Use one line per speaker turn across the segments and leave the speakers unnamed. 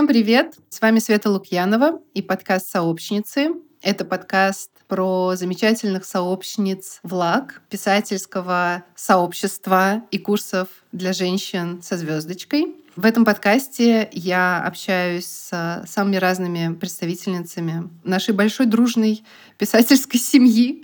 Всем привет! С вами Света Лукьянова и подкаст «Сообщницы». Это подкаст про замечательных сообщниц ВЛАГ, писательского сообщества и курсов для женщин со звездочкой. В этом подкасте я общаюсь с самыми разными представительницами нашей большой дружной писательской семьи.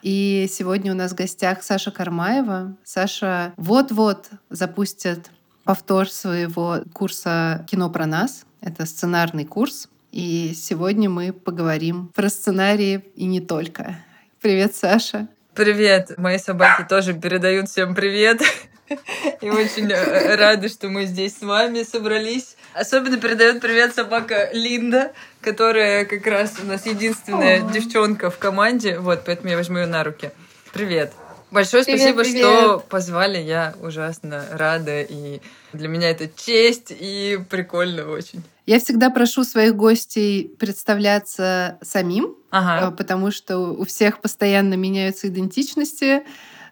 И сегодня у нас в гостях Саша Кармаева. Саша вот-вот запустит повтор своего курса «Кино про нас». Это сценарный курс. И сегодня мы поговорим про сценарии и не только. Привет, Саша.
Привет. Мои собаки тоже передают всем привет. И очень э, рады, что мы здесь с вами собрались. Особенно передает привет собака Линда, которая как раз у нас единственная девчонка в команде. Вот, поэтому я возьму ее на руки. Привет. Большое привет, спасибо, привет. что позвали. Я ужасно рада. И для меня это честь и прикольно очень.
Я всегда прошу своих гостей представляться самим, ага. Э, потому что у всех постоянно меняются идентичности.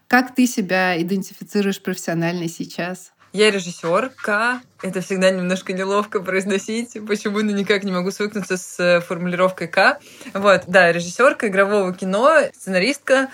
Как ты себя идентифицируешь профессионально сейчас?
Я режиссерка. Это всегда немножко неловко произносить. Почему ну никак не могу свыкнуться с э, формулировкой К. Вот, да, режиссерка игрового кино, сценаристка,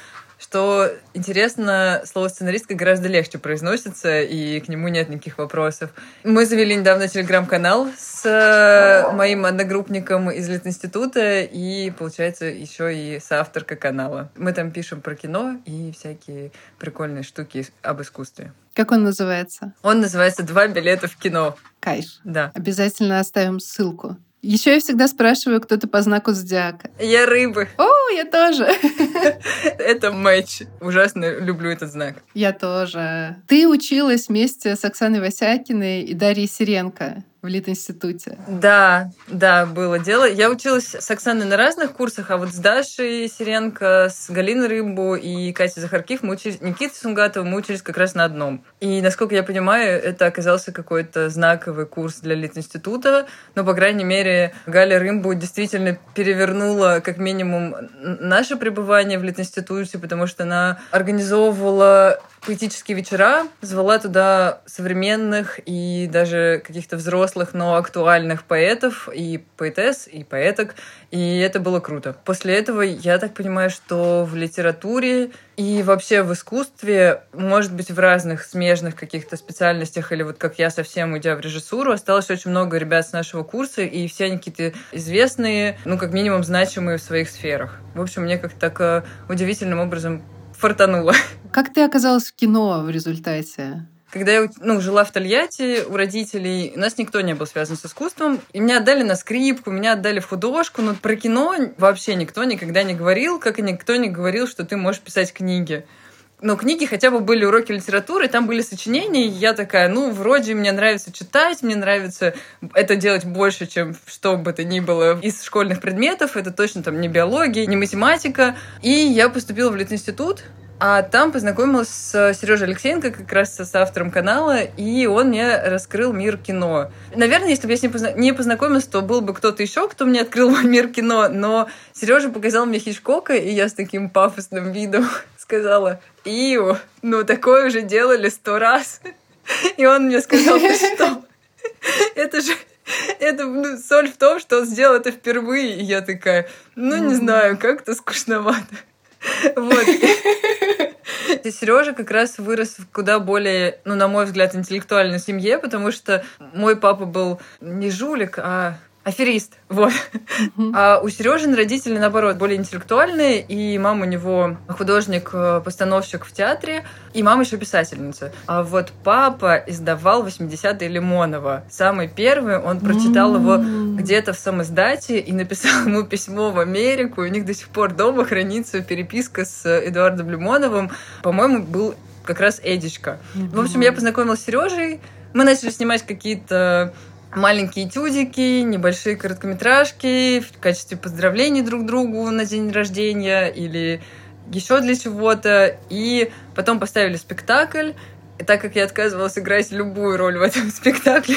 что интересно, слово сценаристка гораздо легче произносится, и к нему нет никаких вопросов. Мы завели недавно телеграм-канал с э, моим одногруппником из Литинститута, и, получается, еще и соавторка канала. Мы там пишем про кино и всякие прикольные штуки об искусстве.
Как он называется?
Он называется «Два билета в кино».
Кайф.
Да.
Обязательно оставим ссылку. Еще я всегда спрашиваю, кто ты по знаку зодиака.
Я рыбы.
О, я тоже.
Это матч. Ужасно люблю этот знак.
Я тоже. Ты училась вместе с Оксаной Васякиной и Дарьей Сиренко в Литинституте.
Да, да, было дело. Я училась с Оксаной на разных курсах, а вот с Дашей Сиренко, с Галиной Рыбу и Катей Захаркив мы учились, Никитой Сунгатовым мы учились как раз на одном. И, насколько я понимаю, это оказался какой-то знаковый курс для Литинститута, но, по крайней мере, Галя Рымбу действительно перевернула как минимум наше пребывание в Литинституте, потому что она организовывала поэтические вечера, звала туда современных и даже каких-то взрослых, но актуальных поэтов и поэтесс, и поэток, и это было круто. После этого я так понимаю, что в литературе и вообще в искусстве, может быть, в разных смежных каких-то специальностях, или вот как я совсем уйдя в режиссуру, осталось очень много ребят с нашего курса, и все они какие-то известные, ну, как минимум, значимые в своих сферах. В общем, мне как-то так э, удивительным образом фартануло.
Как ты оказалась в кино в результате?
Когда я ну, жила в Тольятти у родителей, у нас никто не был связан с искусством. И меня отдали на скрипку, меня отдали в художку. Но про кино вообще никто никогда не говорил, как и никто не говорил, что ты можешь писать книги. Но книги хотя бы были уроки литературы, там были сочинения, и я такая, ну, вроде мне нравится читать, мне нравится это делать больше, чем что бы то ни было из школьных предметов, это точно там не биология, не математика. И я поступила в Литинститут, а там познакомилась с Сережей Алексеенко, как раз с автором канала, и он мне раскрыл мир кино. Наверное, если бы я с ним позна... не познакомилась, то был бы кто-то еще, кто мне открыл мир кино, но Сережа показал мне Хичкока, и я с таким пафосным видом сказала, Ио, ну такое уже делали сто раз. И он мне сказал, ну что? Это же это ну, соль в том, что он сделал это впервые. И я такая, ну не знаю, как-то скучновато. Вот. И Сережа как раз вырос в куда более, ну, на мой взгляд, интеллектуальной семье, потому что мой папа был не жулик, а аферист. Вот. А у Сережин родители, наоборот, более интеллектуальные, и мама у него художник-постановщик в театре, и мама еще писательница. А вот папа издавал 80-е Лимонова. Самый первый, он прочитал его где-то в самоиздате и написал ему письмо в Америку. И у них до сих пор дома хранится переписка с Эдуардом Лимоновым. По-моему, был как раз Эдичка. В общем, я познакомилась с Сережей, мы начали снимать какие-то маленькие этюдики, небольшие короткометражки в качестве поздравлений друг другу на день рождения или еще для чего-то. И потом поставили спектакль. И так как я отказывалась играть любую роль в этом спектакле,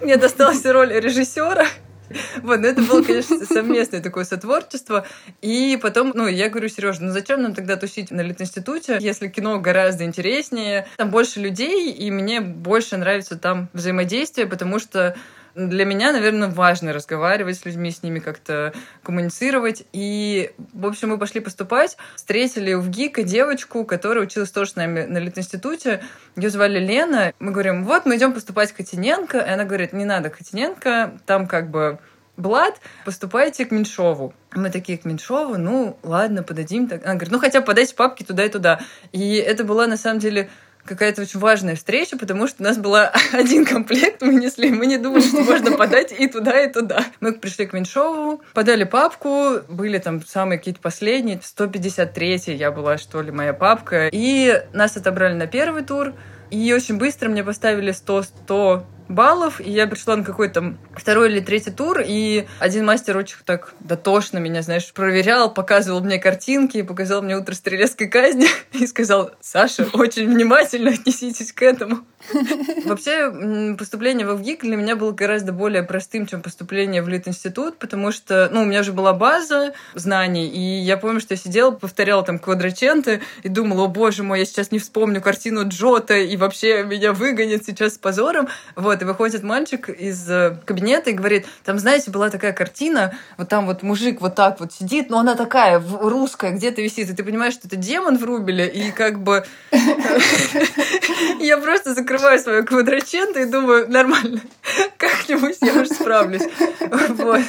мне досталась роль режиссера. Вот, но это было, конечно, совместное такое сотворчество. И потом, ну, я говорю, Сережа, ну зачем нам тогда тусить на Литинституте, если кино гораздо интереснее, там больше людей, и мне больше нравится там взаимодействие, потому что для меня, наверное, важно разговаривать с людьми, с ними как-то коммуницировать. И, в общем, мы пошли поступать, встретили в ГИКа девочку, которая училась тоже с нами на Литинституте. Ее звали Лена. Мы говорим, вот, мы идем поступать к Хотиненко. И она говорит, не надо Хотиненко, там как бы Блад, поступайте к Меньшову. Мы такие к Меньшову, ну ладно, подадим. Она говорит, ну хотя бы подайте папки туда и туда. И это была на самом деле какая-то очень важная встреча, потому что у нас была один комплект, мы несли, мы не думали, что можно подать и туда, и туда. Мы пришли к Меньшову, подали папку, были там самые какие-то последние, 153 я была, что ли, моя папка, и нас отобрали на первый тур, и очень быстро мне поставили 100-100 баллов, и я пришла на какой-то второй или третий тур, и один мастер очень так дотошно меня, знаешь, проверял, показывал мне картинки, показал мне утро стрелецкой казни и сказал, Саша, очень внимательно отнеситесь к этому. Вообще, поступление в ВГИК для меня было гораздо более простым, чем поступление в Литинститут, потому что, ну, у меня же была база знаний, и я помню, что я сидела, повторяла там квадраченты и думала, о боже мой, я сейчас не вспомню картину Джота, и вообще меня выгонят сейчас с позором. Вот, и выходит мальчик из э, кабинета и говорит, там, знаете, была такая картина, вот там вот мужик вот так вот сидит, но она такая русская, где-то висит, и ты понимаешь, что это демон в рубеле, и как бы я просто закрываю свою квадраченту и думаю, нормально, как-нибудь я уже справлюсь. Вот.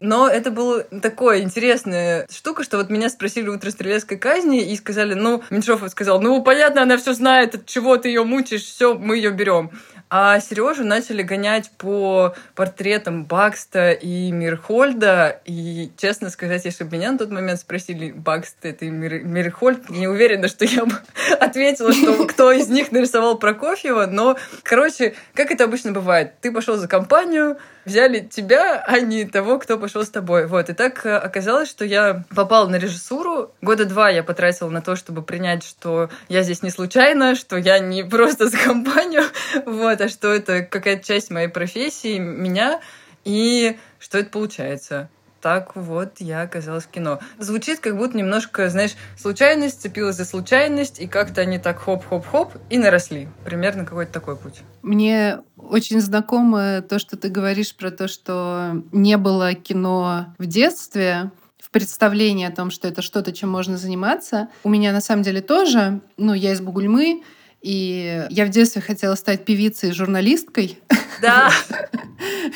Но это была такая интересная штука, что вот меня спросили утро стрелецкой казни и сказали, ну, Меньшов сказал, ну, понятно, она все знает, от чего ты ее мучишь, все, мы ее берем. А Сережу начали гонять по портретам Бакста и Мирхольда. И, честно сказать, если бы меня на тот момент спросили, Бакст это и Мир, Мирхольд, не уверена, что я бы ответила, что кто из них нарисовал Прокофьева. Но, короче, как это обычно бывает, ты пошел за компанию, взяли тебя, а не того, кто пошел с тобой. Вот. И так э, оказалось, что я попала на режиссуру. Года два я потратила на то, чтобы принять, что я здесь не случайно, что я не просто за компанию, вот, а что это какая-то часть моей профессии, меня, и что это получается так вот я оказалась в кино. Звучит как будто немножко, знаешь, случайность цепилась за случайность, и как-то они так хоп-хоп-хоп и наросли. Примерно какой-то такой путь.
Мне очень знакомо то, что ты говоришь про то, что не было кино в детстве, в представлении о том, что это что-то, чем можно заниматься. У меня на самом деле тоже, ну, я из Бугульмы, и я в детстве хотела стать певицей и журналисткой.
Да.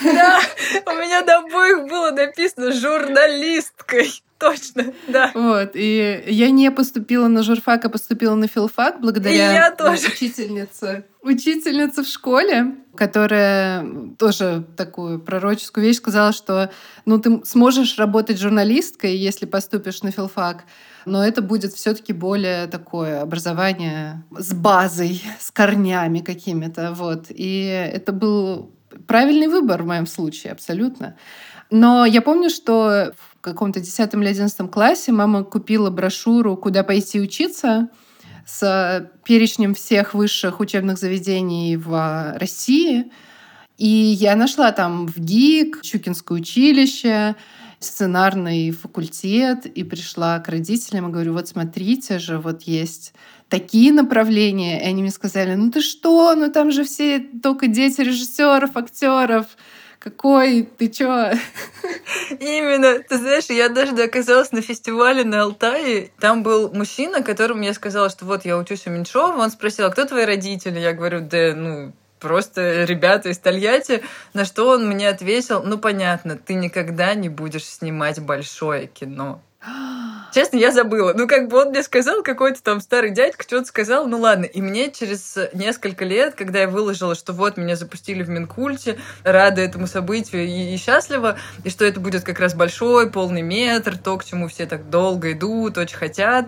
Да, у меня на обоих было написано журналисткой. Точно, да.
Вот, и я не поступила на журфак, а поступила на филфак благодаря
я тоже.
учительнице. Учительница в школе, которая тоже такую пророческую вещь сказала, что ну ты сможешь работать журналисткой, если поступишь на филфак, но это будет все-таки более такое образование с базой, с корнями какими-то. Вот. И это был правильный выбор в моем случае, абсолютно. Но я помню, что в каком-то 10 или 11 классе мама купила брошюру «Куда пойти учиться», с перечнем всех высших учебных заведений в России. И я нашла там в ГИК, Чукинское училище, сценарный факультет и пришла к родителям и говорю, вот смотрите же, вот есть такие направления. И они мне сказали, ну ты что, ну там же все только дети режиссеров, актеров. Какой? Ты чё?
Именно. Ты знаешь, я даже оказалась на фестивале на Алтае. Там был мужчина, которому я сказала, что вот я учусь у Меньшова. Он спросил, а кто твои родители? Я говорю, да, ну, просто ребята из Тольятти, на что он мне ответил, ну понятно, ты никогда не будешь снимать большое кино. Честно, я забыла. Ну, как бы он мне сказал, какой-то там старый дядька что-то сказал, ну ладно. И мне через несколько лет, когда я выложила, что вот меня запустили в Минкульте, рада этому событию и, и счастлива, и что это будет как раз большой, полный метр, то, к чему все так долго идут, очень хотят,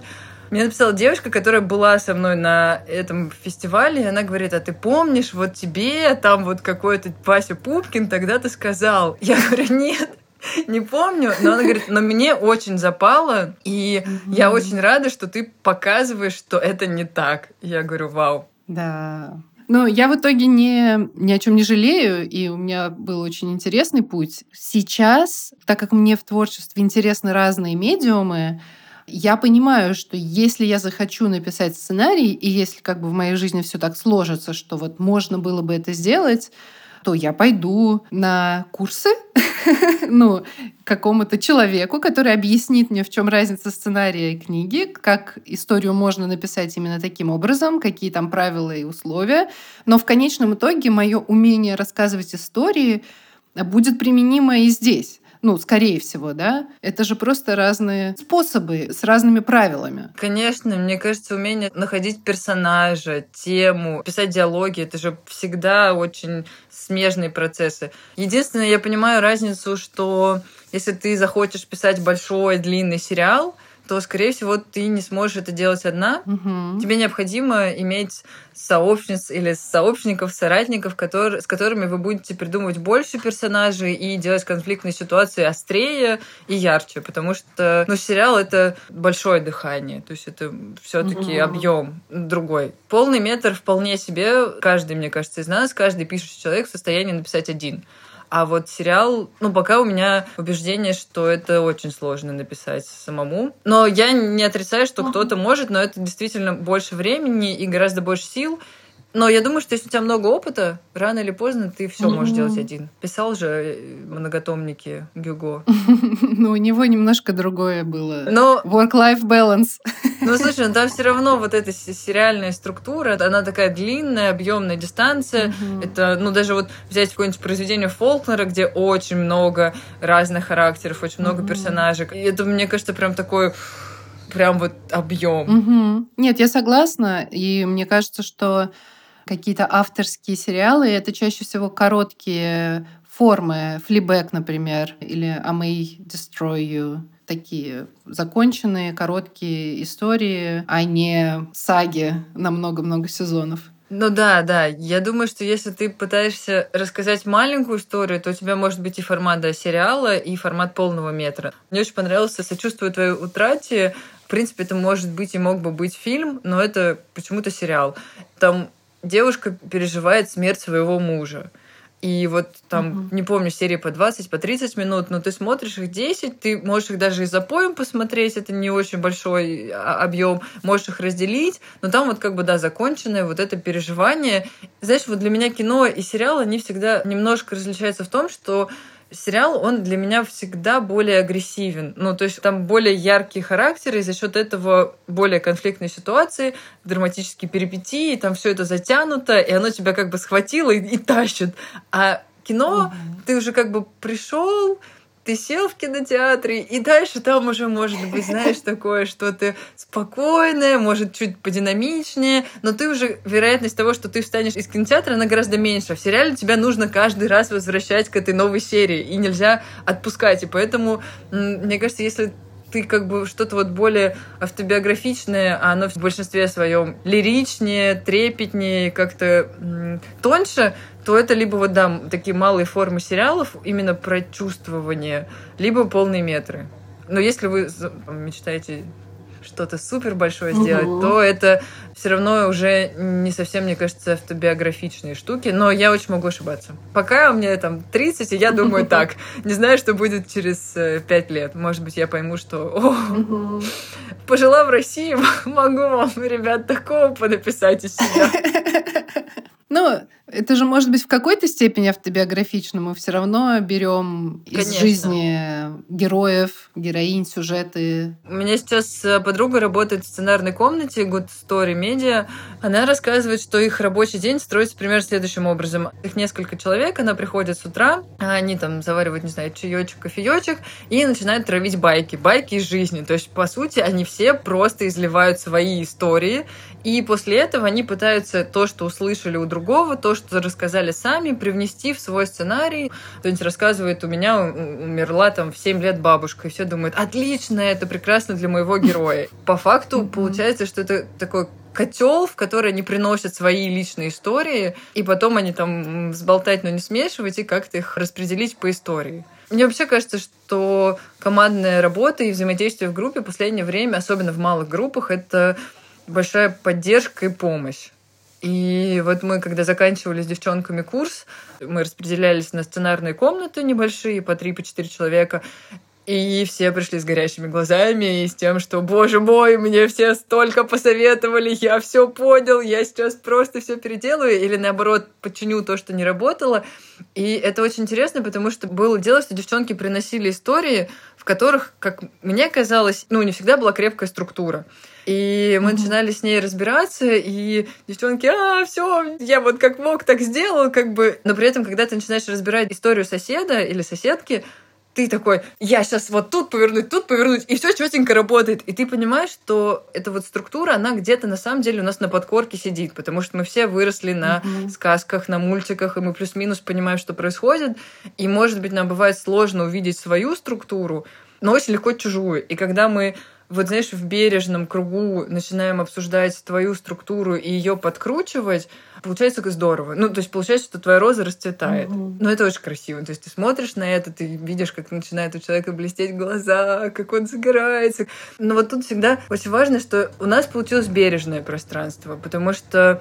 мне написала девушка, которая была со мной на этом фестивале, и она говорит, а ты помнишь, вот тебе там вот какой-то Вася Пупкин тогда ты сказал. Я говорю, нет, не помню, но она говорит, но мне очень запало, и я очень рада, что ты показываешь, что это не так. Я говорю, вау.
Да, но я в итоге не, ни о чем не жалею, и у меня был очень интересный путь. Сейчас, так как мне в творчестве интересны разные медиумы, я понимаю, что если я захочу написать сценарий, и если как бы в моей жизни все так сложится, что вот можно было бы это сделать, то я пойду на курсы, ну, какому-то человеку, который объяснит мне, в чем разница сценария и книги, как историю можно написать именно таким образом, какие там правила и условия. Но в конечном итоге мое умение рассказывать истории будет применимо и здесь. Ну, скорее всего, да? Это же просто разные способы с разными правилами.
Конечно, мне кажется, умение находить персонажа, тему, писать диалоги, это же всегда очень смежные процессы. Единственное, я понимаю разницу, что если ты захочешь писать большой, длинный сериал, то, скорее всего, ты не сможешь это делать одна.
Угу.
Тебе необходимо иметь сообщниц или сообщников, соратников, которые, с которыми вы будете придумывать больше персонажей и делать конфликтные ситуации острее и ярче, потому что ну, сериал это большое дыхание, то есть это все-таки угу. объем другой. Полный метр вполне себе каждый, мне кажется, из нас, каждый пишущий человек в состоянии написать один. А вот сериал, ну, пока у меня убеждение, что это очень сложно написать самому. Но я не отрицаю, что кто-то может, но это действительно больше времени и гораздо больше сил. Но я думаю, что если у тебя много опыта, рано или поздно ты все mm-hmm. можешь делать один. Писал же э, многотомники Гюго.
Ну, у него немножко другое было. Но... Work-life balance.
Ну, слушай, ну, там все равно вот эта сериальная структура, она такая длинная, объемная дистанция. Mm-hmm. Это, ну, даже вот взять какое-нибудь произведение Фолкнера, где очень много разных характеров, очень много mm-hmm. персонажей. И это, мне кажется, прям такой прям вот объем.
Угу. Нет, я согласна, и мне кажется, что какие-то авторские сериалы, это чаще всего короткие формы, флибэк, например, или I may destroy you такие законченные, короткие истории, а не саги на много-много сезонов.
Ну да, да. Я думаю, что если ты пытаешься рассказать маленькую историю, то у тебя может быть и формат да, сериала, и формат полного метра. Мне очень понравился «Сочувствую твоей утрате». В принципе, это может быть и мог бы быть фильм, но это почему-то сериал. Там девушка переживает смерть своего мужа. И вот там, uh-huh. не помню, серии по 20, по 30 минут, но ты смотришь их 10, ты можешь их даже и за поем посмотреть, это не очень большой а, объем, можешь их разделить, но там вот как бы, да, законченное вот это переживание. Знаешь, вот для меня кино и сериал, они всегда немножко различаются в том, что сериал, он для меня всегда более агрессивен. Ну, то есть там более яркие характеры, и за счет этого более конфликтные ситуации, драматические перипетии, там все это затянуто, и оно тебя как бы схватило и, и тащит. А кино, угу. ты уже как бы пришел, ты сел в кинотеатре, и дальше там уже может быть, знаешь, такое что-то спокойное, может, чуть подинамичнее, но ты уже, вероятность того, что ты встанешь из кинотеатра, она гораздо меньше. В сериале тебя нужно каждый раз возвращать к этой новой серии, и нельзя отпускать. И поэтому, мне кажется, если ты как бы что-то вот более автобиографичное, а оно в большинстве своем лиричнее, трепетнее, как-то тоньше, то это либо вот, да, такие малые формы сериалов, именно про чувствование, либо полные метры. Но если вы мечтаете что-то супер большое сделать, угу. то это все равно уже не совсем, мне кажется, автобиографичные штуки. Но я очень могу ошибаться. Пока у меня там 30, и я думаю так. Не знаю, что будет через 5 э, лет. Может быть, я пойму, что о, пожила в России, могу вам, ребят, такого понаписать из себя.
Ну, это же может быть в какой-то степени автобиографично. Мы все равно берем из Конечно. жизни героев, героинь, сюжеты.
У меня сейчас э, подруга работает в сценарной комнате Good Story Media. Она рассказывает, что их рабочий день строится примерно следующим образом. Их несколько человек, она приходит с утра, они там заваривают, не знаю, чаечек, кофеечек и начинают травить байки. Байки из жизни. То есть, по сути, они все просто изливают свои истории. И после этого они пытаются то, что услышали у другого, то, что рассказали сами, привнести в свой сценарий. Кто-нибудь рассказывает, у меня умерла там в 7 лет бабушка, и все думают, отлично, это прекрасно для моего героя. По факту получается, что это такой котел, в который они приносят свои личные истории, и потом они там сболтать, но не смешивать, и как-то их распределить по истории. Мне вообще кажется, что командная работа и взаимодействие в группе в последнее время, особенно в малых группах, это большая поддержка и помощь. И вот мы, когда заканчивали с девчонками курс, мы распределялись на сценарные комнаты небольшие, по три, по четыре человека. И все пришли с горящими глазами и с тем, что, боже мой, мне все столько посоветовали, я все понял, я сейчас просто все переделаю, или наоборот, подчиню то, что не работало. И это очень интересно, потому что было дело, что девчонки приносили истории, в которых, как мне казалось, ну, не всегда была крепкая структура. И мы начинали с ней разбираться, и девчонки, а, все, я вот как мог, так сделал, как бы. Но при этом, когда ты начинаешь разбирать историю соседа или соседки, ты такой, я сейчас вот тут повернуть, тут повернуть, и все четенько работает. И ты понимаешь, что эта вот структура, она где-то на самом деле у нас на подкорке сидит, потому что мы все выросли на mm-hmm. сказках, на мультиках, и мы плюс-минус понимаем, что происходит. И, может быть, нам бывает сложно увидеть свою структуру, но очень легко чужую. И когда мы вот знаешь, в бережном кругу начинаем обсуждать твою структуру и ее подкручивать, получается как здорово. Ну, то есть получается, что твоя роза расцветает. Mm-hmm. Ну, это очень красиво. То есть ты смотришь на это, ты видишь, как начинает у человека блестеть глаза, как он загорается. Но вот тут всегда очень важно, что у нас получилось бережное пространство, потому что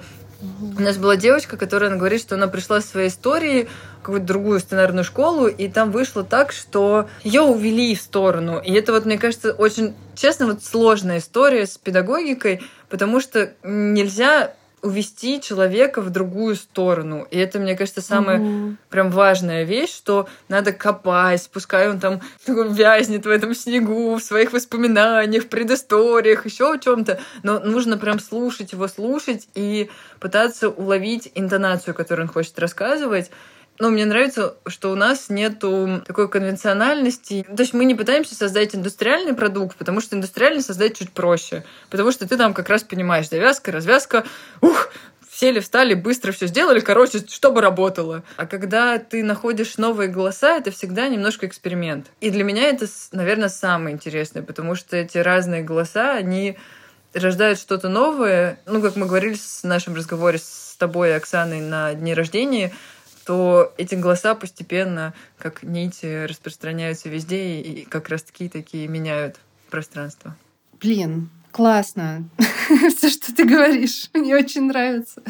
у нас была девочка, которая она говорит, что она пришла с своей историей в какую-то другую сценарную школу, и там вышло так, что ее увели в сторону. И это вот, мне кажется, очень, честно, вот сложная история с педагогикой, потому что нельзя увести человека в другую сторону. И это, мне кажется, самая угу. прям важная вещь, что надо копать, пускай он там вязнет в этом снегу, в своих воспоминаниях, в предысториях, еще о чем-то, но нужно прям слушать его, слушать и пытаться уловить интонацию, которую он хочет рассказывать. Ну, мне нравится, что у нас нету такой конвенциональности. То есть мы не пытаемся создать индустриальный продукт, потому что индустриальный создать чуть проще. Потому что ты там как раз понимаешь, завязка, развязка, ух, сели, встали, быстро все сделали, короче, чтобы работало. А когда ты находишь новые голоса, это всегда немножко эксперимент. И для меня это, наверное, самое интересное, потому что эти разные голоса, они рождают что-то новое. Ну, как мы говорили в нашем разговоре с тобой, Оксаной, на дне рождения, то эти голоса постепенно, как нити, распространяются везде и как раз-таки такие меняют пространство.
Блин, классно. Все, что ты говоришь, мне очень нравится.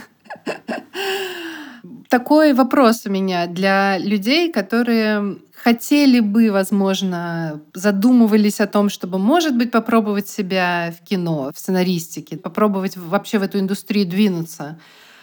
Такой вопрос у меня для людей, которые хотели бы, возможно, задумывались о том, чтобы, может быть, попробовать себя в кино, в сценаристике, попробовать вообще в эту индустрию двинуться.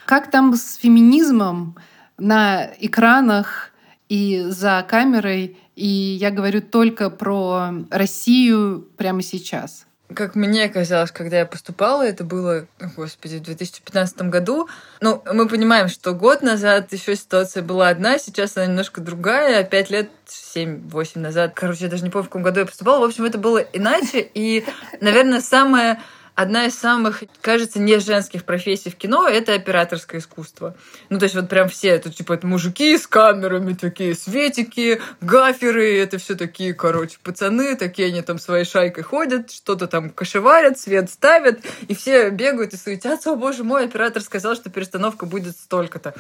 Как там с феминизмом? На экранах и за камерой. И я говорю только про Россию прямо сейчас.
Как мне казалось, когда я поступала, это было, господи, в 2015 году. Ну, мы понимаем, что год назад еще ситуация была одна, сейчас она немножко другая. Пять лет, семь-восемь назад, короче, я даже не помню, в каком году я поступала. В общем, это было иначе. И, наверное, самое одна из самых, кажется, не женских профессий в кино — это операторское искусство. Ну, то есть вот прям все, это типа это мужики с камерами, такие светики, гаферы, это все такие, короче, пацаны, такие они там своей шайкой ходят, что-то там кошеварят, свет ставят, и все бегают и суетятся, о боже мой, оператор сказал, что перестановка будет столько-то.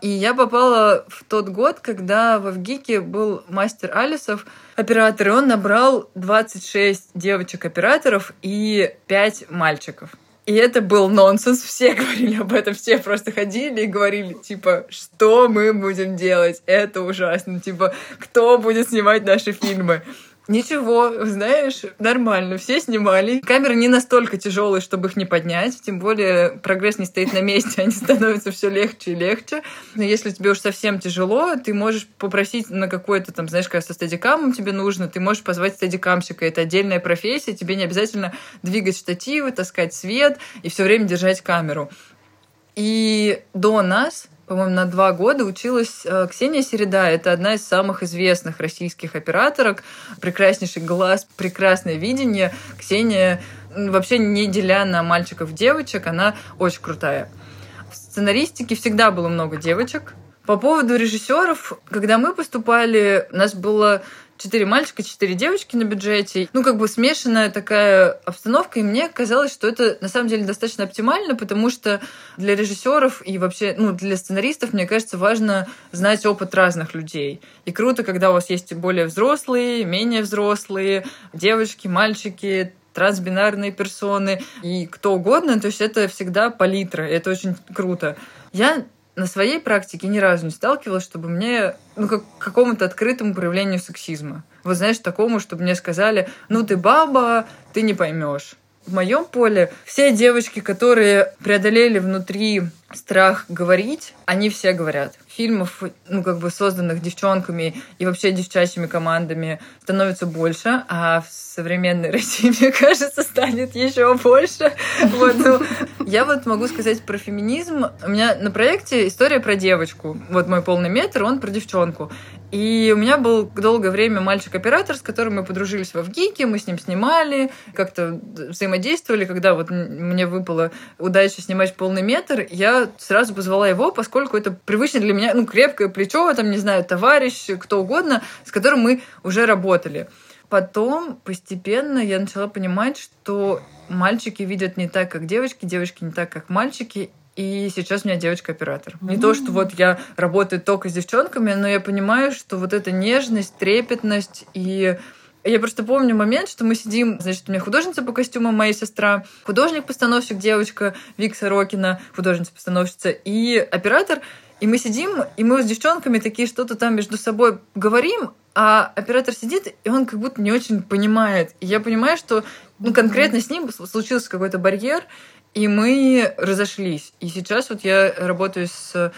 И я попала в тот год, когда в ВГИКе был мастер Алисов, оператор, и он набрал 26 девочек-операторов и 5 мальчиков. И это был нонсенс, все говорили об этом, все просто ходили и говорили, типа, что мы будем делать, это ужасно, типа, кто будет снимать наши фильмы. Ничего, знаешь, нормально, все снимали. Камеры не настолько тяжелые, чтобы их не поднять, тем более прогресс не стоит на месте, они становятся все легче и легче. Но если тебе уж совсем тяжело, ты можешь попросить на какой-то там, знаешь, как со стадикамом тебе нужно, ты можешь позвать стадикамщика, это отдельная профессия, тебе не обязательно двигать штативы, таскать свет и все время держать камеру. И до нас по-моему, на два года училась э, Ксения Середа. Это одна из самых известных российских операторок. Прекраснейший глаз, прекрасное видение. Ксения, вообще не деля на мальчиков девочек, она очень крутая. В сценаристике всегда было много девочек. По поводу режиссеров, когда мы поступали, у нас было четыре мальчика, четыре девочки на бюджете. Ну, как бы смешанная такая обстановка, и мне казалось, что это на самом деле достаточно оптимально, потому что для режиссеров и вообще, ну, для сценаристов, мне кажется, важно знать опыт разных людей. И круто, когда у вас есть более взрослые, менее взрослые, девочки, мальчики, трансбинарные персоны и кто угодно. То есть это всегда палитра, это очень круто. Я на своей практике ни разу не сталкивалась, чтобы мне, ну, как какому-то открытому проявлению сексизма. Вот знаешь, такому, чтобы мне сказали, ну, ты баба, ты не поймешь. В моем поле все девочки, которые преодолели внутри страх говорить, они все говорят. Фильмов, ну, как бы созданных девчонками и вообще девчачьими командами становится больше, а в современной России, мне кажется, станет еще больше. Вот, ну, я вот могу сказать про феминизм. У меня на проекте история про девочку. Вот мой полный метр, он про девчонку. И у меня был долгое время мальчик-оператор, с которым мы подружились во ВГИКе, мы с ним снимали, как-то взаимодействовали. Когда вот мне выпала удача снимать полный метр, я сразу позвала его, поскольку это привычно для меня, ну, крепкое плечо, там, не знаю, товарищ, кто угодно, с которым мы уже работали. Потом постепенно я начала понимать, что мальчики видят не так, как девочки, девочки не так, как мальчики, и сейчас у меня девочка-оператор. Mm-hmm. Не то, что вот я работаю только с девчонками, но я понимаю, что вот эта нежность, трепетность и я просто помню момент, что мы сидим, значит, у меня художница по костюмам, моя сестра, художник-постановщик, девочка Вик Сорокина, художница-постановщица, и оператор. И мы сидим, и мы с девчонками такие что-то там между собой говорим, а оператор сидит, и он как будто не очень понимает. И я понимаю, что ну, конкретно с ним случился какой-то барьер, и мы разошлись. И сейчас вот я работаю с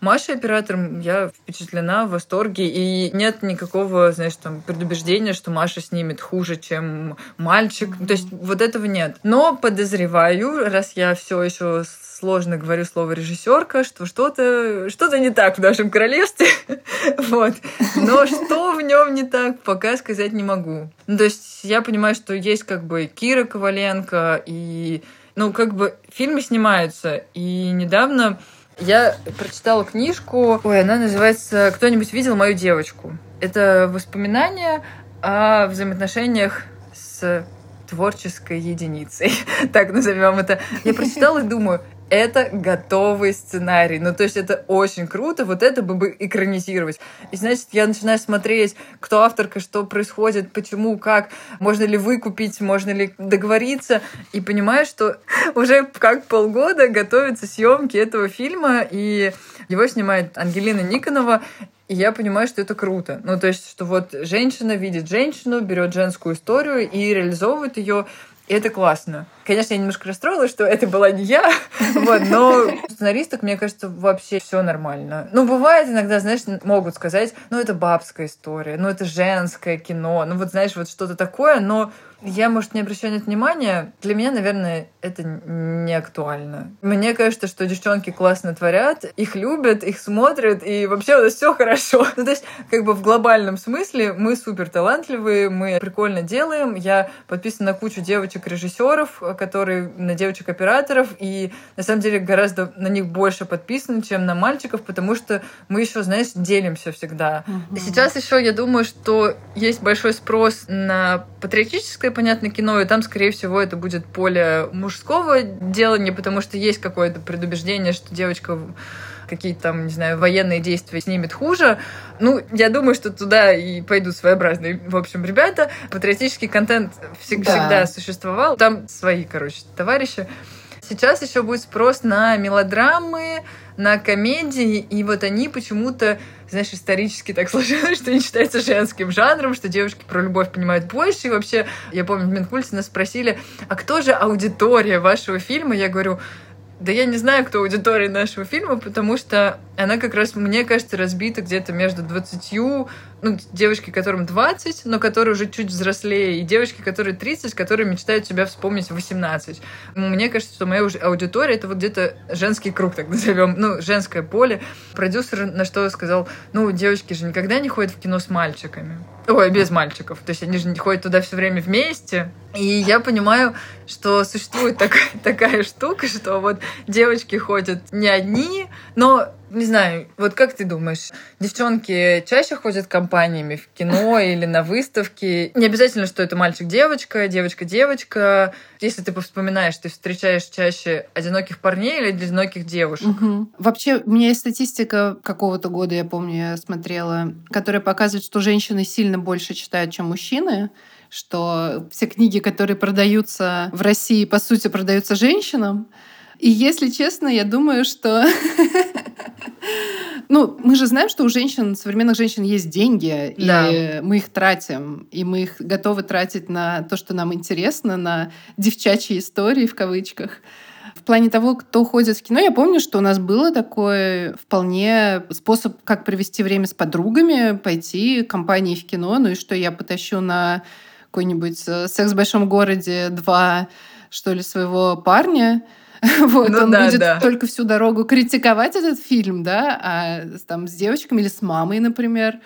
Машей оператором, я впечатлена, в восторге, и нет никакого, знаешь, там, предубеждения, что Маша снимет хуже, чем мальчик. То есть вот этого нет. Но подозреваю, раз я все еще сложно говорю слово режиссерка, что что-то что-то не так в нашем королевстве. вот. Но что в нем не так, пока сказать не могу. Ну, то есть я понимаю, что есть как бы Кира Коваленко и ну, как бы фильмы снимаются. И недавно я прочитала книжку, ой, она называется «Кто-нибудь видел мою девочку?». Это воспоминания о взаимоотношениях с творческой единицей, так назовем это. Я прочитала и думаю, это готовый сценарий. Ну, то есть это очень круто, вот это бы, бы экранизировать. И, значит, я начинаю смотреть, кто авторка, что происходит, почему, как, можно ли выкупить, можно ли договориться, и понимаю, что уже как полгода готовятся съемки этого фильма, и его снимает Ангелина Никонова, и я понимаю, что это круто. Ну, то есть, что вот женщина видит женщину, берет женскую историю и реализовывает ее и это классно. Конечно, я немножко расстроилась, что это была не я, вот, но сценаристок, мне кажется, вообще все нормально. Ну, бывает иногда, знаешь, могут сказать, ну, это бабская история, ну, это женское кино, ну, вот, знаешь, вот что-то такое, но я, может, не обращаю на это внимания. Для меня, наверное, это не актуально. Мне кажется, что девчонки классно творят, их любят, их смотрят, и вообще у нас все хорошо. Ну, то есть, как бы в глобальном смысле мы супер талантливые, мы прикольно делаем. Я подписана на кучу девочек-режиссеров, которые на девочек-операторов, и на самом деле гораздо на них больше подписаны, чем на мальчиков, потому что мы еще, знаешь, делимся всегда. Угу. Сейчас еще я думаю, что есть большой спрос на патриотическое понятно, кино, и там, скорее всего, это будет поле мужского делания, потому что есть какое-то предубеждение, что девочка какие-то там, не знаю, военные действия снимет хуже. Ну, я думаю, что туда и пойдут своеобразные, в общем, ребята. Патриотический контент всег- да. всегда существовал. Там свои, короче, товарищи. Сейчас еще будет спрос на мелодрамы, на комедии, и вот они почему-то, знаешь, исторически так сложилось, что они считаются женским жанром, что девушки про любовь понимают больше. И вообще, я помню, в Минкульте нас спросили, а кто же аудитория вашего фильма? Я говорю, да я не знаю, кто аудитория нашего фильма, потому что она как раз, мне кажется, разбита где-то между 20, ну, девочки, которым 20, но которые уже чуть взрослее, и девочки, которые 30, которые мечтают себя вспомнить в 18. Мне кажется, что моя аудитория — это вот где-то женский круг, так назовем, ну, женское поле. Продюсер на что сказал, ну, девочки же никогда не ходят в кино с мальчиками. Ой, без мальчиков. То есть они же не ходят туда все время вместе. И я понимаю, что существует такая, такая штука, что вот девочки ходят не одни, но не знаю, вот как ты думаешь, девчонки чаще ходят компаниями в кино или на выставки? Не обязательно, что это мальчик-девочка, девочка-девочка. Если ты вспоминаешь, ты встречаешь чаще одиноких парней или одиноких девушек?
Угу. Вообще, у меня есть статистика какого-то года, я помню, я смотрела, которая показывает, что женщины сильно больше читают, чем мужчины что все книги, которые продаются в России, по сути, продаются женщинам, И если честно, я думаю, что... Ну, мы же знаем, что у женщин, современных женщин есть деньги, да. и мы их тратим, и мы их готовы тратить на то, что нам интересно, на девчачьи истории в кавычках. В плане того, кто ходит в кино, я помню, что у нас было такой вполне способ, как провести время с подругами, пойти компанией в кино, ну и что я потащу на какой-нибудь э, «Секс в большом городе» два что ли, своего парня, вот, ну, он да, будет да. только всю дорогу критиковать этот фильм, да, а там с девочками или с мамой, например,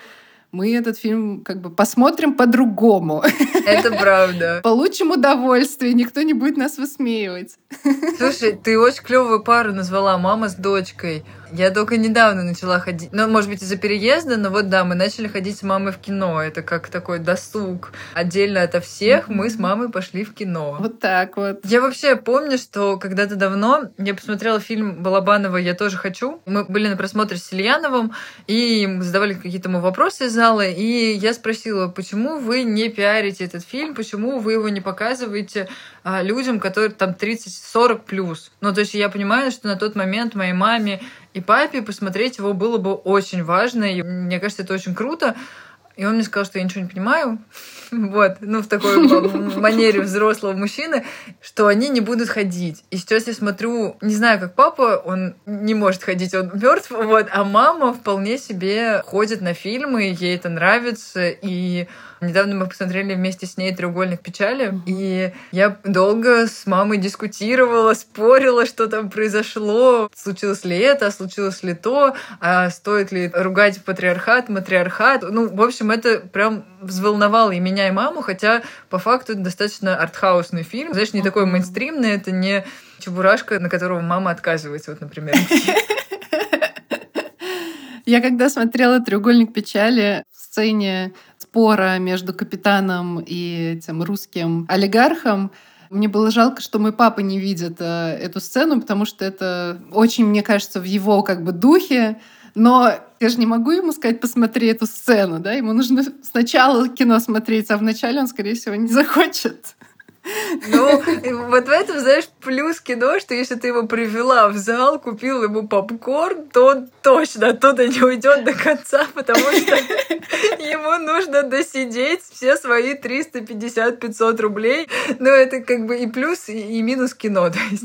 мы этот фильм как бы посмотрим по-другому.
Это правда.
Получим удовольствие, никто не будет нас высмеивать.
Слушай, ты очень клевую пару назвала мама с дочкой. Я только недавно начала ходить. Ну, может быть, из-за переезда, но вот да, мы начали ходить с мамой в кино. Это как такой досуг. Отдельно ото всех мы с мамой пошли в кино.
Вот так вот.
Я вообще помню, что когда-то давно я посмотрела фильм Балабанова «Я тоже хочу». Мы были на просмотре с Ильяновым, и задавали какие-то ему вопросы из зала, и я спросила, почему вы не пиарите этот фильм, почему вы его не показываете людям, которые там 30-40 плюс. Ну, то есть я понимаю, что на тот момент моей маме и папе посмотреть его было бы очень важно, и мне кажется, это очень круто. И он мне сказал, что я ничего не понимаю, вот, ну, в такой манере взрослого мужчины, что они не будут ходить. И сейчас я смотрю, не знаю, как папа, он не может ходить, он мертв, вот, а мама вполне себе ходит на фильмы, ей это нравится, и Недавно мы посмотрели вместе с ней «Треугольник печали», и я долго с мамой дискутировала, спорила, что там произошло, случилось ли это, случилось ли то, а стоит ли ругать патриархат, матриархат. Ну, в общем, это прям взволновало и меня, и маму, хотя по факту это достаточно артхаусный фильм. Знаешь, не такой мейнстримный, это не Чебурашка, на которого мама отказывается, вот, например.
Я когда смотрела «Треугольник печали», в сцене спора между капитаном и этим русским олигархом, мне было жалко, что мой папа не видит э, эту сцену, потому что это очень, мне кажется, в его как бы духе. Но я же не могу ему сказать, посмотри эту сцену, да? Ему нужно сначала кино смотреть, а вначале он, скорее всего, не захочет.
Ну, вот в этом, знаешь, плюс кино, что если ты его привела в зал, купил ему попкорн, то он точно оттуда не уйдет до конца, потому что ему нужно досидеть все свои 350-500 рублей. Но это как бы и плюс, и минус кино. То есть.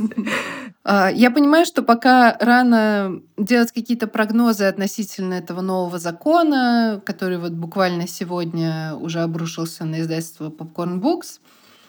А, я понимаю, что пока рано делать какие-то прогнозы относительно этого нового закона, который вот буквально сегодня уже обрушился на издательство Popcorn Books.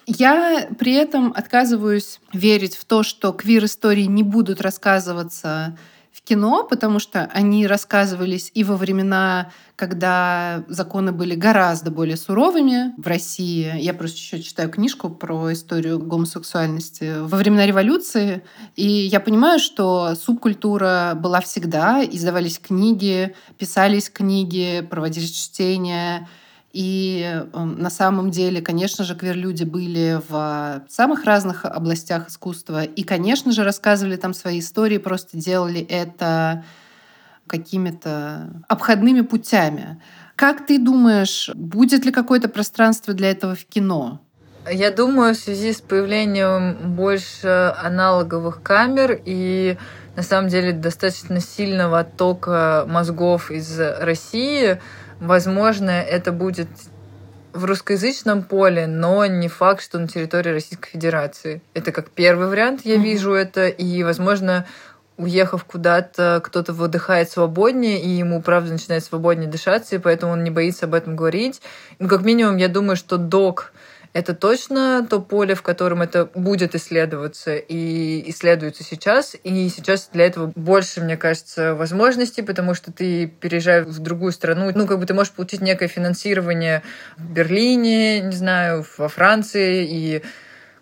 Я при этом отказываюсь верить в то, что квир-истории не будут рассказываться в кино, потому что они рассказывались и во времена, когда законы были гораздо более суровыми в России. Я просто еще читаю книжку про историю гомосексуальности во времена революции, и я понимаю, что субкультура была всегда, издавались книги, писались книги, проводились чтения, и эм, на самом деле, конечно же, квир-люди были в самых разных областях искусства. И, конечно же, рассказывали там свои истории, просто делали это какими-то обходными путями. Как ты думаешь, будет ли какое-то пространство для этого в кино?
Я думаю, в связи с появлением больше аналоговых камер и на самом деле достаточно сильного оттока мозгов из России, Возможно, это будет в русскоязычном поле, но не факт, что на территории Российской Федерации. Это как первый вариант, я mm-hmm. вижу это, и, возможно, уехав куда-то, кто-то выдыхает свободнее, и ему, правда, начинает свободнее дышаться, и поэтому он не боится об этом говорить. Ну, как минимум, я думаю, что док это точно то поле, в котором это будет исследоваться и исследуется сейчас. И сейчас для этого больше, мне кажется, возможностей, потому что ты переезжаешь в другую страну, ну, как бы ты можешь получить некое финансирование в Берлине, не знаю, во Франции, и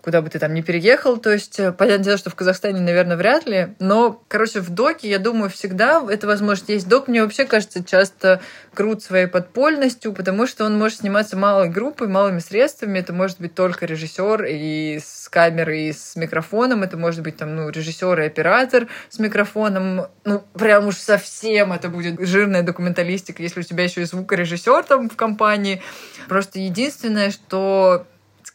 куда бы ты там ни переехал. То есть, э, понятное дело, что в Казахстане, наверное, вряд ли. Но, короче, в доке, я думаю, всегда это возможность есть. Док мне вообще кажется часто крут своей подпольностью, потому что он может сниматься малой группой, малыми средствами. Это может быть только режиссер и с камерой, и с микрофоном. Это может быть там, ну, режиссер и оператор с микрофоном. Ну, прям уж совсем это будет жирная документалистика, если у тебя еще и звукорежиссер там в компании. Просто единственное, что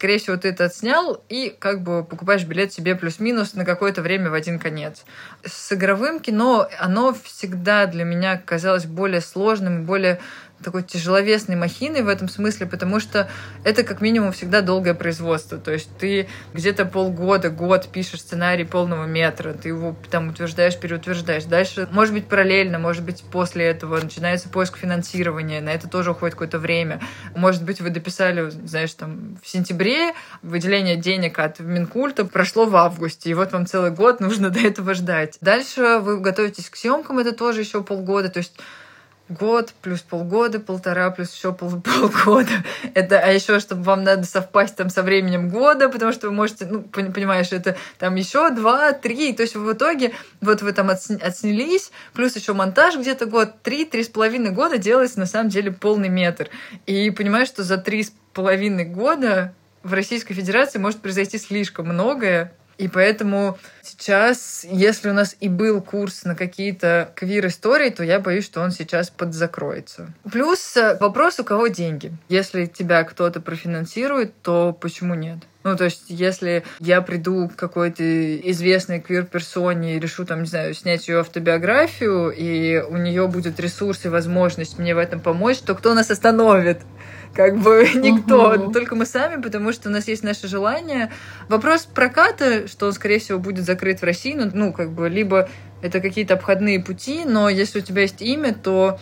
скорее всего, ты это отснял и как бы покупаешь билет себе плюс-минус на какое-то время в один конец. С игровым кино оно всегда для меня казалось более сложным, более такой тяжеловесной махиной в этом смысле, потому что это как минимум всегда долгое производство. То есть ты где-то полгода, год пишешь сценарий полного метра, ты его там утверждаешь, переутверждаешь. Дальше, может быть, параллельно, может быть, после этого начинается поиск финансирования, на это тоже уходит какое-то время. Может быть, вы дописали, знаешь, там в сентябре, выделение денег от Минкульта прошло в августе, и вот вам целый год нужно до этого ждать. Дальше вы готовитесь к съемкам, это тоже еще полгода. То есть год плюс полгода, полтора плюс еще пол, полгода. Это, а еще, чтобы вам надо совпасть там со временем года, потому что вы можете, ну, понимаешь, это там еще два, три. То есть в итоге вот вы там отснялись, плюс еще монтаж где-то год, три, три с половиной года делается на самом деле полный метр. И понимаешь, что за три с половиной года в Российской Федерации может произойти слишком многое, и поэтому сейчас, если у нас и был курс на какие-то квир-истории, то я боюсь, что он сейчас подзакроется. Плюс э, вопрос, у кого деньги. Если тебя кто-то профинансирует, то почему нет? Ну, то есть, если я приду к какой-то известной квир-персоне и решу, там, не знаю, снять ее автобиографию, и у нее будет ресурс и возможность мне в этом помочь, то кто нас остановит? Как бы никто, угу. только мы сами, потому что у нас есть наше желание. Вопрос проката, что он, скорее всего, будет закрыт в России, ну, ну как бы, либо это какие-то обходные пути, но если у тебя есть имя, то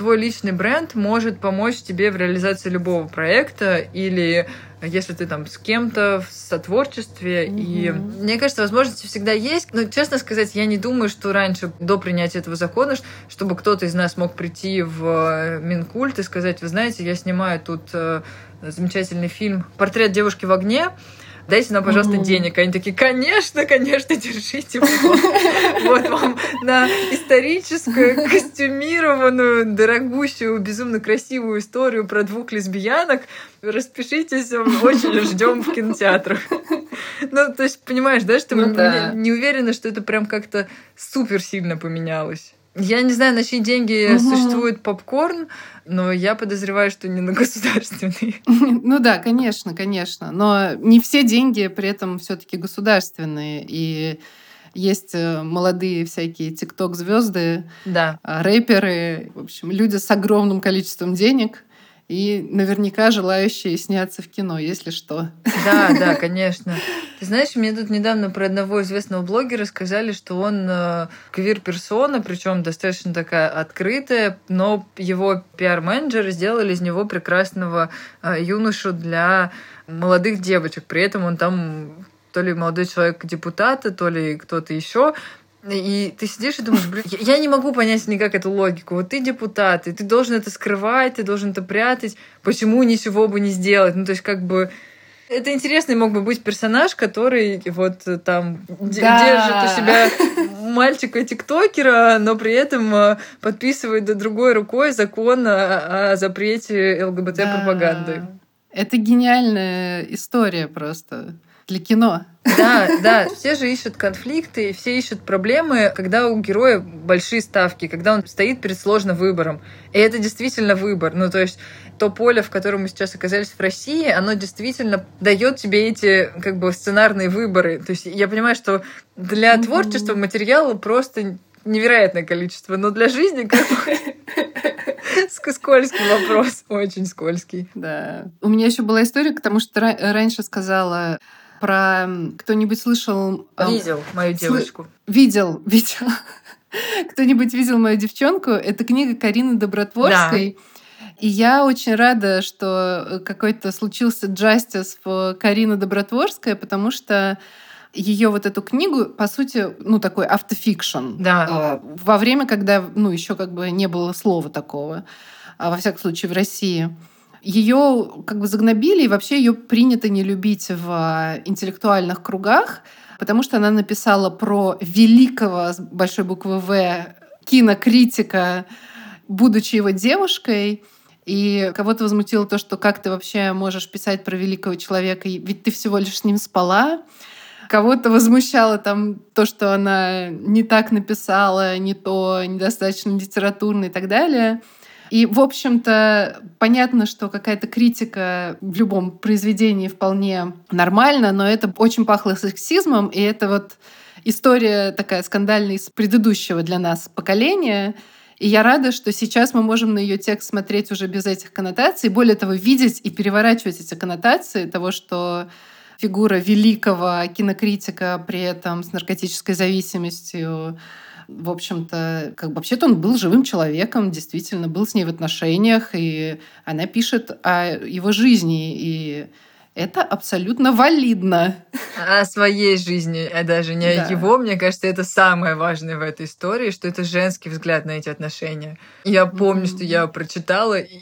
твой личный бренд может помочь тебе в реализации любого проекта или если ты там с кем-то в сотворчестве. Mm-hmm. И мне кажется, возможности всегда есть. Но, честно сказать, я не думаю, что раньше, до принятия этого закона, чтобы кто-то из нас мог прийти в э, Минкульт и сказать, вы знаете, я снимаю тут э, замечательный фильм «Портрет девушки в огне», дайте нам, пожалуйста, mm-hmm. денег. Они такие, конечно, конечно, держите. Вот вам на историческую, костюмированную, дорогущую, безумно красивую историю про двух лесбиянок. Распишитесь, очень ждем в кинотеатрах. Ну, то есть, понимаешь, да, что мы ну не уверены, что это прям как-то супер сильно поменялось. Я не знаю, на чьи деньги угу. существует попкорн, но я подозреваю, что не на государственные.
Ну да, конечно, конечно. Но не все деньги при этом все-таки государственные. И есть э, молодые всякие тикток-звезды,
да.
А, рэперы, в общем, люди с огромным количеством денег, и наверняка желающие сняться в кино, если что.
Да, да, конечно. Ты знаешь, мне тут недавно про одного известного блогера сказали, что он э, квир-персона, причем достаточно такая открытая, но его пиар-менеджеры сделали из него прекрасного э, юношу для молодых девочек. При этом он там то ли молодой человек депутата, то ли кто-то еще. И ты сидишь и думаешь, блин, я не могу понять никак эту логику. Вот ты депутат, и ты должен это скрывать, ты должен это прятать. Почему ничего бы не сделать? Ну, то есть, как бы... Это интересный мог бы быть персонаж, который вот там да. держит у себя мальчика-тиктокера, но при этом э, подписывает до другой рукой закон о, о запрете ЛГБТ-пропаганды. Да.
Это гениальная история просто для кино.
Да, да, все же ищут конфликты, все ищут проблемы, когда у героя большие ставки, когда он стоит перед сложным выбором. И это действительно выбор. Ну, то есть то поле, в котором мы сейчас оказались в России, оно действительно дает тебе эти как бы сценарные выборы. То есть я понимаю, что для mm-hmm. творчества материала просто невероятное количество, но для жизни как скользкий вопрос, очень скользкий.
Да. У меня еще была история, потому что раньше сказала про... Кто-нибудь слышал...
Видел мою девочку.
Видел, видел. Кто-нибудь видел мою девчонку? Это книга Карины Добротворской. Да. И я очень рада, что какой-то случился джастис в Карина Добротворская, потому что ее вот эту книгу, по сути, ну, такой автофикшн.
Да.
Э, во время, когда, ну, еще как бы не было слова такого, а во всяком случае, в России ее как бы загнобили, и вообще ее принято не любить в а, интеллектуальных кругах, потому что она написала про великого с большой буквы В кинокритика, будучи его девушкой, и кого-то возмутило то, что как ты вообще можешь писать про великого человека, ведь ты всего лишь с ним спала. Кого-то возмущало там то, что она не так написала, не то, недостаточно литературно и так далее. И, в общем-то, понятно, что какая-то критика в любом произведении вполне нормальна, но это очень пахло сексизмом, и это вот история такая скандальная из предыдущего для нас поколения. И я рада, что сейчас мы можем на ее текст смотреть уже без этих коннотаций, более того, видеть и переворачивать эти коннотации того, что фигура великого кинокритика при этом с наркотической зависимостью в общем-то, как бы вообще-то он был живым человеком, действительно был с ней в отношениях, и она пишет о его жизни, и это абсолютно валидно.
О своей жизни, а даже не да. о его. Мне кажется, это самое важное в этой истории, что это женский взгляд на эти отношения. Я помню, mm-hmm. что я прочитала и,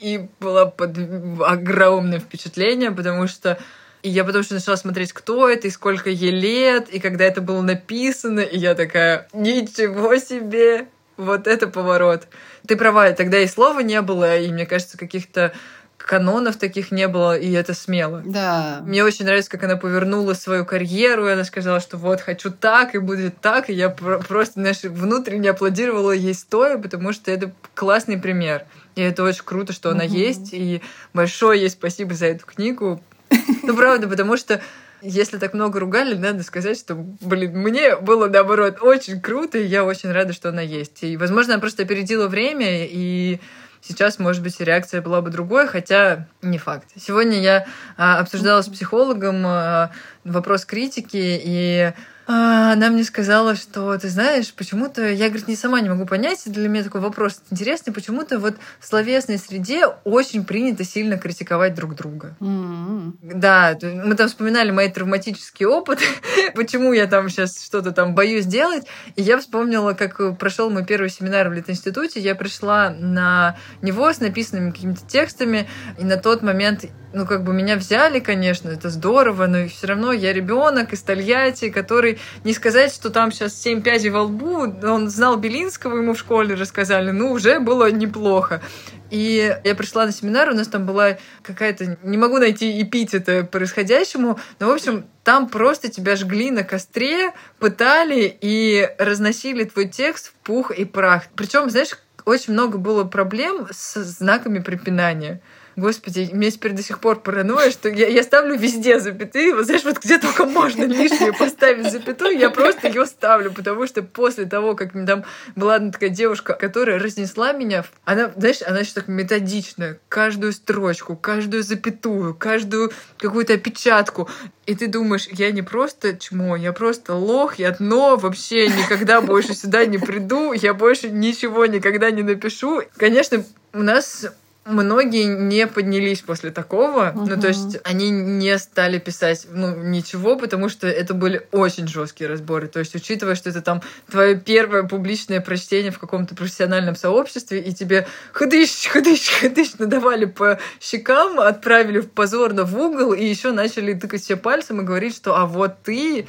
и была под огромным впечатлением, потому что и я потом что начала смотреть, кто это и сколько ей лет, и когда это было написано, и я такая, ничего себе, вот это поворот. Ты права, тогда и слова не было, и мне кажется, каких-то канонов таких не было, и это смело.
Да.
Мне очень нравится, как она повернула свою карьеру, и она сказала, что вот, хочу так, и будет так, и я просто, знаешь, внутренне аплодировала ей стоя, потому что это классный пример. И это очень круто, что она есть, и большое ей спасибо за эту книгу. Ну, правда, потому что если так много ругали, надо сказать, что, блин, мне было, наоборот, очень круто, и я очень рада, что она есть. И, возможно, она просто опередила время, и сейчас, может быть, реакция была бы другой, хотя не факт. Сегодня я а, обсуждала с психологом а, вопрос критики, и она мне сказала, что, ты знаешь, почему-то, я, говорит, не сама не могу понять, для меня такой вопрос интересный, почему-то вот в словесной среде очень принято сильно критиковать друг друга.
Mm-hmm.
Да, мы там вспоминали мои травматические опыты, почему я там сейчас что-то там боюсь делать, и я вспомнила, как прошел мой первый семинар в Литинституте, я пришла на него с написанными какими-то текстами, и на тот момент ну, как бы меня взяли, конечно, это здорово, но все равно я ребенок из Тольятти, который, не сказать, что там сейчас семь пядей во лбу, он знал Белинского, ему в школе рассказали, ну, уже было неплохо. И я пришла на семинар, у нас там была какая-то... Не могу найти эпитета происходящему, но, в общем, там просто тебя жгли на костре, пытали и разносили твой текст в пух и прах. Причем, знаешь, очень много было проблем с знаками препинания. Господи, у меня теперь до сих пор паранойя, что я, я ставлю везде запятые. Вот знаешь, вот где только можно лишнее поставить запятую, я просто ее ставлю, потому что после того, как там была одна такая девушка, которая разнесла меня, она, знаешь, она еще так методичная, каждую строчку, каждую запятую, каждую какую-то опечатку. И ты думаешь, я не просто чмо, я просто лох, я дно, вообще никогда больше сюда не приду, я больше ничего никогда не напишу. Конечно, у нас многие не поднялись после такого. Угу. Ну, то есть они не стали писать ну, ничего, потому что это были очень жесткие разборы. То есть, учитывая, что это там твое первое публичное прочтение в каком-то профессиональном сообществе, и тебе ходыщ, ходыщ, ходыщ надавали по щекам, отправили в позорно в угол, и еще начали тыкать себе пальцем и говорить, что а вот ты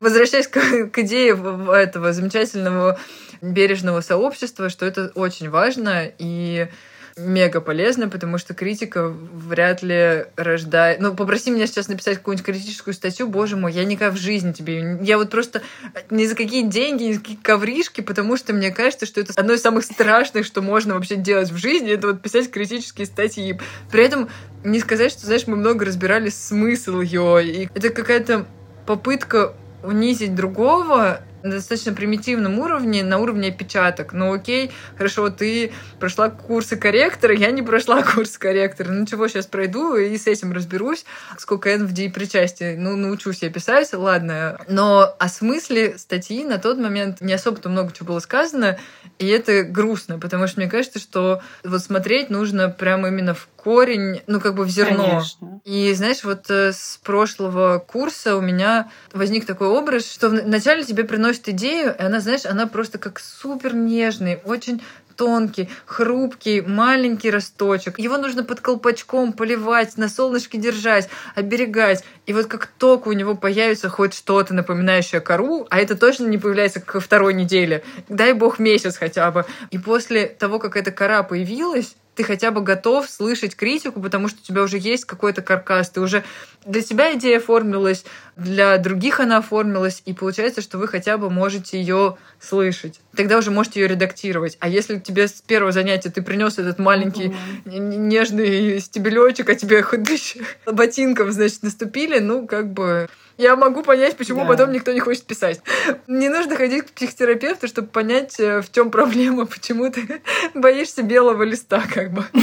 возвращаясь к, к идее этого замечательного бережного сообщества, что это очень важно, и мега полезно, потому что критика вряд ли рождает... Ну, попроси меня сейчас написать какую-нибудь критическую статью, боже мой, я никогда в жизни тебе... Я вот просто ни за какие деньги, ни за какие ковришки, потому что мне кажется, что это одно из самых страшных, что можно вообще делать в жизни, это вот писать критические статьи. При этом не сказать, что, знаешь, мы много разбирали смысл ее, и это какая-то попытка унизить другого на достаточно примитивном уровне, на уровне опечаток. Ну окей, хорошо, ты прошла курсы корректора, я не прошла курс корректора. Ну чего, сейчас пройду и с этим разберусь. Сколько N в D причастия. Ну, научусь я писать, ладно. Но о смысле статьи на тот момент не особо-то много чего было сказано, и это грустно, потому что мне кажется, что вот смотреть нужно прямо именно в корень, ну, как бы в зерно.
Конечно.
И, знаешь, вот э, с прошлого курса у меня возник такой образ, что вначале тебе приносит идею, и она, знаешь, она просто как супер нежный, очень тонкий, хрупкий, маленький росточек. Его нужно под колпачком поливать, на солнышке держать, оберегать. И вот как только у него появится хоть что-то напоминающее кору, а это точно не появляется ко второй неделе, дай бог месяц хотя бы. И после того, как эта кора появилась, ты хотя бы готов слышать критику, потому что у тебя уже есть какой-то каркас, ты уже для тебя идея оформилась, для других она оформилась, и получается, что вы хотя бы можете ее слышать. Тогда уже можете ее редактировать. А если тебе с первого занятия ты принес этот маленький mm-hmm. нежный стебелечек, а тебе хоть ботинком, значит, наступили, ну, как бы я могу понять, почему да. потом никто не хочет писать. Не нужно ходить к психотерапевту, чтобы понять, э, в чем проблема, почему ты боишься белого листа, как бы.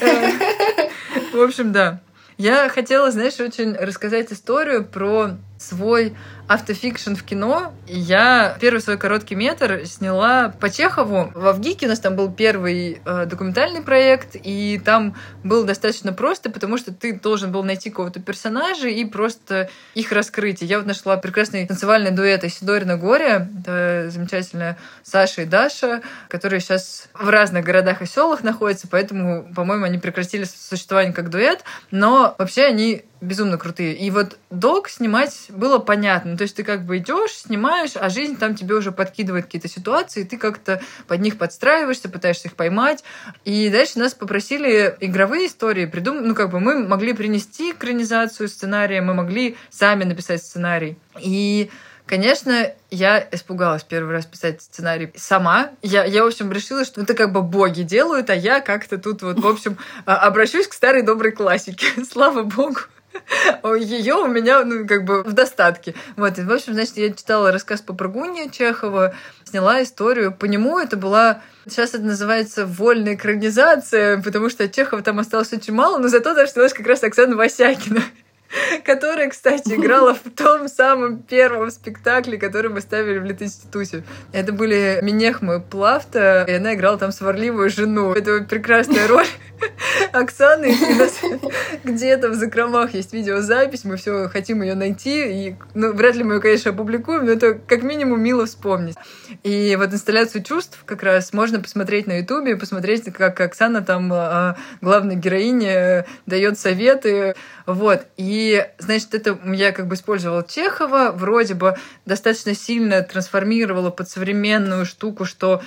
Э, в общем, да. Я хотела, знаешь, очень рассказать историю про свой автофикшн в кино. Я первый свой короткий метр сняла по Чехову. Во ВГИКе у нас там был первый э, документальный проект, и там было достаточно просто, потому что ты должен был найти кого-то персонажа и просто их раскрыть. И я вот нашла прекрасный танцевальный дуэт Исидорина Горе, это замечательная Саша и Даша, которые сейчас в разных городах и селах находятся, поэтому, по-моему, они прекратили существование как дуэт, но вообще они безумно крутые. И вот док снимать было понятно. То есть ты как бы идешь, снимаешь, а жизнь там тебе уже подкидывает какие-то ситуации, и ты как-то под них подстраиваешься, пытаешься их поймать. И дальше нас попросили игровые истории придумать. Ну, как бы мы могли принести экранизацию сценария, мы могли сами написать сценарий. И Конечно, я испугалась первый раз писать сценарий сама. Я, я в общем, решила, что это как бы боги делают, а я как-то тут вот, в общем, а, обращусь к старой доброй классике. Слава богу. Ее у меня, ну, как бы в достатке. Вот, и, в общем, значит, я читала рассказ по Прогуне Чехова, сняла историю. По нему это была Сейчас это называется вольная экранизация, потому что Чехова там осталось очень мало, но зато там снялась как раз Оксана Васякина. которая, кстати, играла в том самом первом спектакле, который мы ставили в Литинституте. Это были Минехма Плафта, и она играла там сварливую жену. Это прекрасная роль Оксаны. Где-то в закромах есть видеозапись, мы все хотим ее найти. И, ну, вряд ли мы ее, конечно, опубликуем, но это как минимум мило вспомнить. И вот инсталляцию чувств как раз можно посмотреть на Ютубе, посмотреть, как Оксана там, а, главная героиня, дает советы. Вот. И и, значит, это я как бы использовала Чехова, вроде бы достаточно сильно трансформировала под современную штуку, что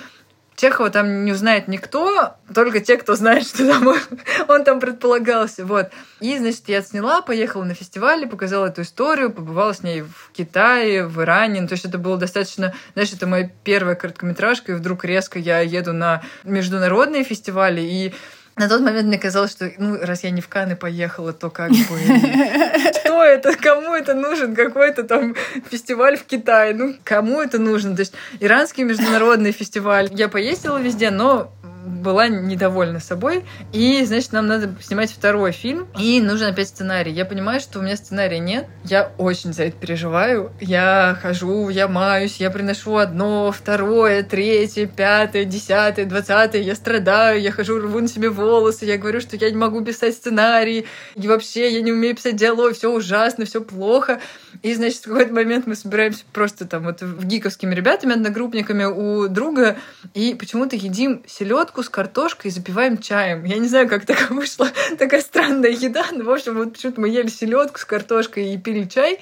Чехова там не узнает никто, только те, кто знает, что там он, он там предполагался. Вот. И, значит, я сняла, поехала на фестиваль, показала эту историю, побывала с ней в Китае, в Иране. Ну, то есть это было достаточно... Знаешь, это моя первая короткометражка, и вдруг резко я еду на международные фестивали, и на тот момент мне казалось, что ну, раз я не в Каны поехала, то как бы... Что это? Кому это нужен? Какой-то там фестиваль в Китае? Ну, кому это нужно? То есть иранский международный фестиваль. Я поездила везде, но была недовольна собой. И, значит, нам надо снимать второй фильм. И нужен опять сценарий. Я понимаю, что у меня сценария нет. Я очень за это переживаю. Я хожу, я маюсь, я приношу одно, второе, третье, пятое, десятое, двадцатое. Я страдаю, я хожу, рву на себе волосы. Я говорю, что я не могу писать сценарий. И вообще я не умею писать диалог. Все ужасно, все плохо. И, значит, в какой-то момент мы собираемся просто там вот в гиковскими ребятами, одногруппниками у друга, и почему-то едим селедку с картошкой и запиваем чаем. Я не знаю, как так вышла такая странная еда, но, в общем, вот почему-то мы ели селедку с картошкой и пили чай.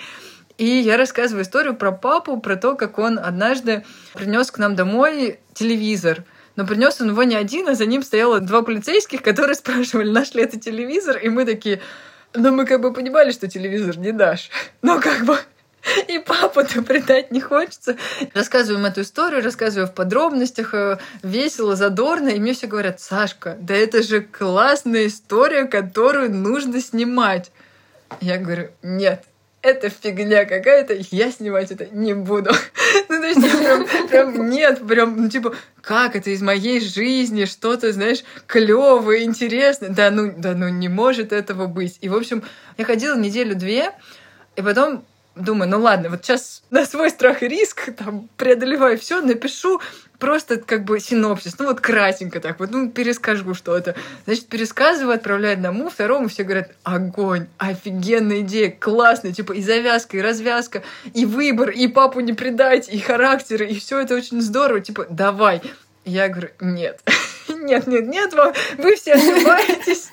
И я рассказываю историю про папу, про то, как он однажды принес к нам домой телевизор. Но принес он его не один, а за ним стояло два полицейских, которые спрашивали, наш ли это телевизор, и мы такие, но мы как бы понимали, что телевизор не дашь. Но как бы и папу-то предать не хочется. Рассказываем эту историю, рассказываю в подробностях, э, весело, задорно, и мне все говорят, Сашка, да это же классная история, которую нужно снимать. Я говорю, нет, это фигня какая-то, я снимать это не буду. ну, то есть, прям, прям нет, прям, ну, типа, как это из моей жизни, что-то, знаешь, клевое, интересное. Да, ну, да, ну, не может этого быть. И, в общем, я ходила неделю-две, и потом думаю, ну ладно, вот сейчас на свой страх и риск там преодолеваю все, напишу просто как бы синопсис, ну вот кратенько так вот, ну перескажу что-то. Значит, пересказываю, отправляю одному, второму, все говорят, огонь, офигенная идея, классно, типа и завязка, и развязка, и выбор, и папу не предать, и характеры, и все это очень здорово, типа давай. Я говорю, нет, нет, нет, нет, вы все ошибаетесь.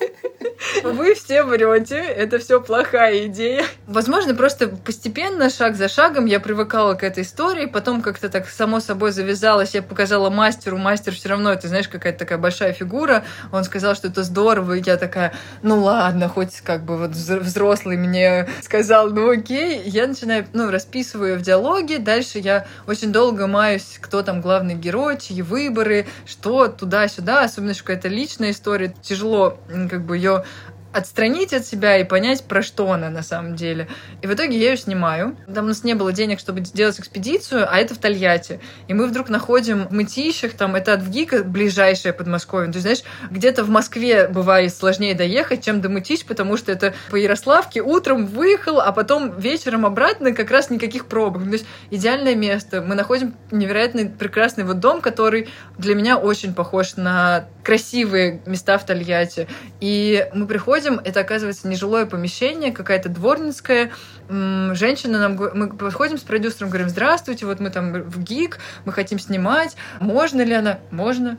Вы все врете, это все плохая идея. Возможно, просто постепенно, шаг за шагом, я привыкала к этой истории, потом как-то так само собой завязалось, я показала мастеру, мастер все равно, это, знаешь, какая-то такая большая фигура, он сказал, что это здорово, и я такая, ну ладно, хоть как бы вот взрослый мне сказал, ну окей, я начинаю, ну, расписываю в диалоге, дальше я очень долго маюсь, кто там главный герой, чьи выборы, что туда-сюда, особенно, что какая-то личная история, тяжело как бы ее отстранить от себя и понять, про что она на самом деле. И в итоге я ее снимаю. Там у нас не было денег, чтобы делать экспедицию, а это в Тольятти. И мы вдруг находим в Мытищах, там, это от ВГИКа ближайшее Подмосковье. То есть, знаешь, где-то в Москве бывает сложнее доехать, чем до Мытищ, потому что это по Ярославке утром выехал, а потом вечером обратно как раз никаких пробок. То есть идеальное место. Мы находим невероятный прекрасный вот дом, который для меня очень похож на красивые места в Тольятти. И мы приходим подходим, это оказывается нежилое помещение, какая-то дворницкая. Женщина нам... Мы подходим с продюсером, говорим, здравствуйте, вот мы там в ГИК, мы хотим снимать. Можно ли она? Можно.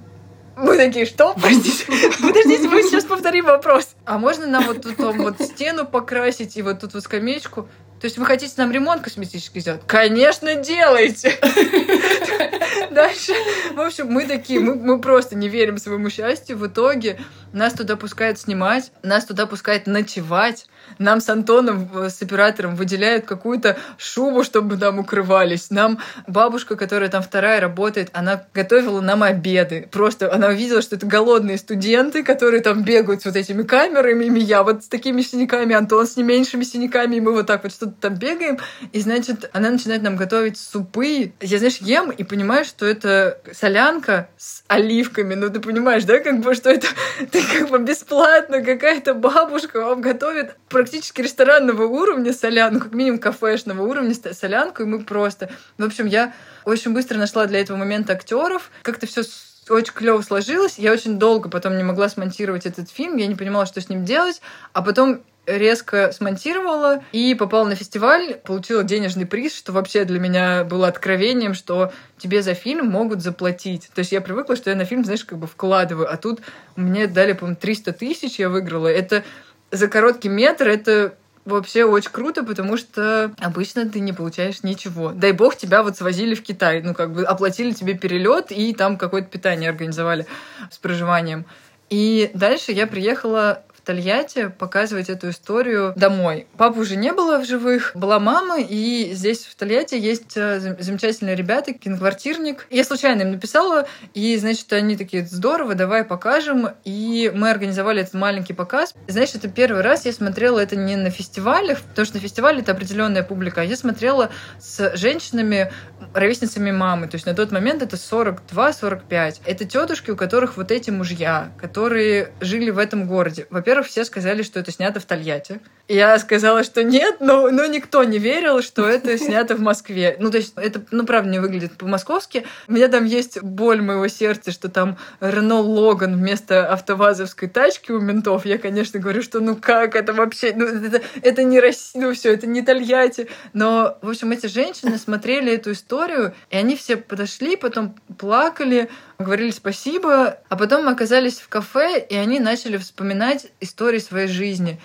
Мы такие, что? Подождите, подождите, мы сейчас повторим вопрос. А можно нам вот тут вот стену покрасить и вот тут вот скамеечку? То есть вы хотите нам ремонт косметический сделать? Конечно, делайте! Дальше, в общем, мы такие, мы, просто не верим своему счастью. В итоге нас туда пускают снимать, нас туда пускают ночевать. Нам с Антоном, э, с оператором, выделяют какую-то шубу, чтобы там укрывались. Нам бабушка, которая там вторая работает, она готовила нам обеды. Просто она увидела, что это голодные студенты, которые там бегают с вот этими камерами, и я вот с такими синяками, Антон с не меньшими синяками, и мы вот так вот что-то там бегаем. И, значит, она начинает нам готовить супы. Я, знаешь, ем и понимаю, что это солянка с оливками. Ну, ты понимаешь, да, как бы, что это ты как бы бесплатно какая-то бабушка вам готовит практически ресторанного уровня солянку, как минимум кафешного уровня солянку, и мы просто... В общем, я очень быстро нашла для этого момента актеров. Как-то все очень клево сложилось. Я очень долго потом не могла смонтировать этот фильм, я не понимала, что с ним делать. А потом резко смонтировала и попала на фестиваль, получила денежный приз, что вообще для меня было откровением, что тебе за фильм могут заплатить. То есть я привыкла, что я на фильм, знаешь, как бы вкладываю, а тут мне дали, по-моему, 300 тысяч, я выиграла. Это за короткий метр, это вообще очень круто, потому что обычно ты не получаешь ничего. Дай бог, тебя вот свозили в Китай, ну, как бы оплатили тебе перелет и там какое-то питание организовали с проживанием. И дальше я приехала Тольятти показывать эту историю домой. Папы уже не было в живых, была мама, и здесь в Тольятти есть э, замечательные ребята, киноквартирник. Я случайно им написала, и, значит, они такие, здорово, давай покажем. И мы организовали этот маленький показ. Знаешь, это первый раз я смотрела это не на фестивалях, потому что на фестивале это определенная публика, а я смотрела с женщинами, ровесницами мамы. То есть на тот момент это 42-45. Это тетушки, у которых вот эти мужья, которые жили в этом городе. Во-первых, во-первых, все сказали, что это снято в Тольятти. Я сказала, что нет, но, но никто не верил, что это снято в Москве. Ну, то есть это, ну, правда, не выглядит по-московски. У меня там есть боль моего сердца, что там Рено Логан вместо автовазовской тачки у ментов. Я, конечно, говорю, что ну как это вообще? Ну, это, это не Россия, ну все, это не Тольятти. Но, в общем, эти женщины смотрели эту историю, и они все подошли, потом плакали, говорили спасибо, а потом мы оказались в кафе, и они начали вспоминать истории своей жизни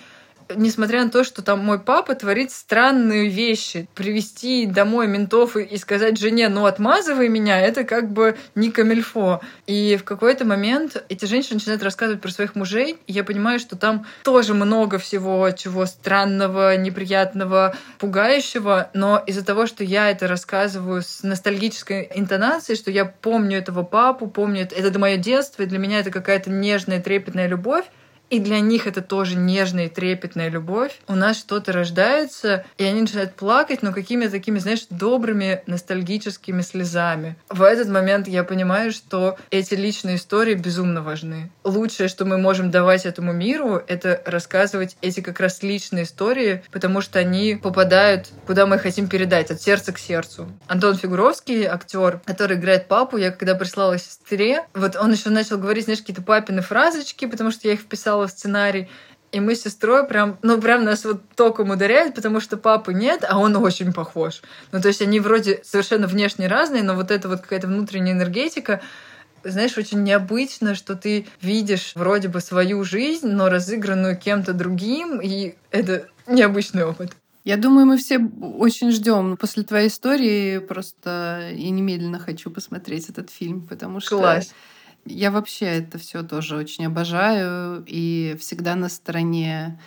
несмотря на то, что там мой папа творит странные вещи, привести домой ментов и сказать жене, ну отмазывай меня, это как бы не камильфо. И в какой-то момент эти женщины начинают рассказывать про своих мужей, и я понимаю, что там тоже много всего, чего странного, неприятного, пугающего, но из-за того, что я это рассказываю с ностальгической интонацией, что я помню этого папу, помню это, это мое детство, и для меня это какая-то нежная, трепетная любовь, и для них это тоже нежная и трепетная любовь. У нас что-то рождается, и они начинают плакать, но какими-то такими, знаешь, добрыми ностальгическими слезами. В этот момент я понимаю, что эти личные истории безумно важны. Лучшее, что мы можем давать этому миру, это рассказывать эти как раз личные истории, потому что они попадают, куда мы хотим передать, от сердца к сердцу. Антон Фигуровский, актер, который играет папу, я когда прислала сестре, вот он еще начал говорить, знаешь, какие-то папины фразочки, потому что я их вписала написала сценарий, и мы с сестрой прям, ну, прям нас вот током ударяет, потому что папы нет, а он очень похож. Ну, то есть они вроде совершенно внешне разные, но вот эта вот какая-то внутренняя энергетика, знаешь, очень необычно, что ты видишь вроде бы свою жизнь, но разыгранную кем-то другим, и это необычный опыт.
Я думаю, мы все очень ждем после твоей истории. Просто и немедленно хочу посмотреть этот фильм, потому что
Класс.
Я вообще это все тоже очень обожаю и всегда на стороне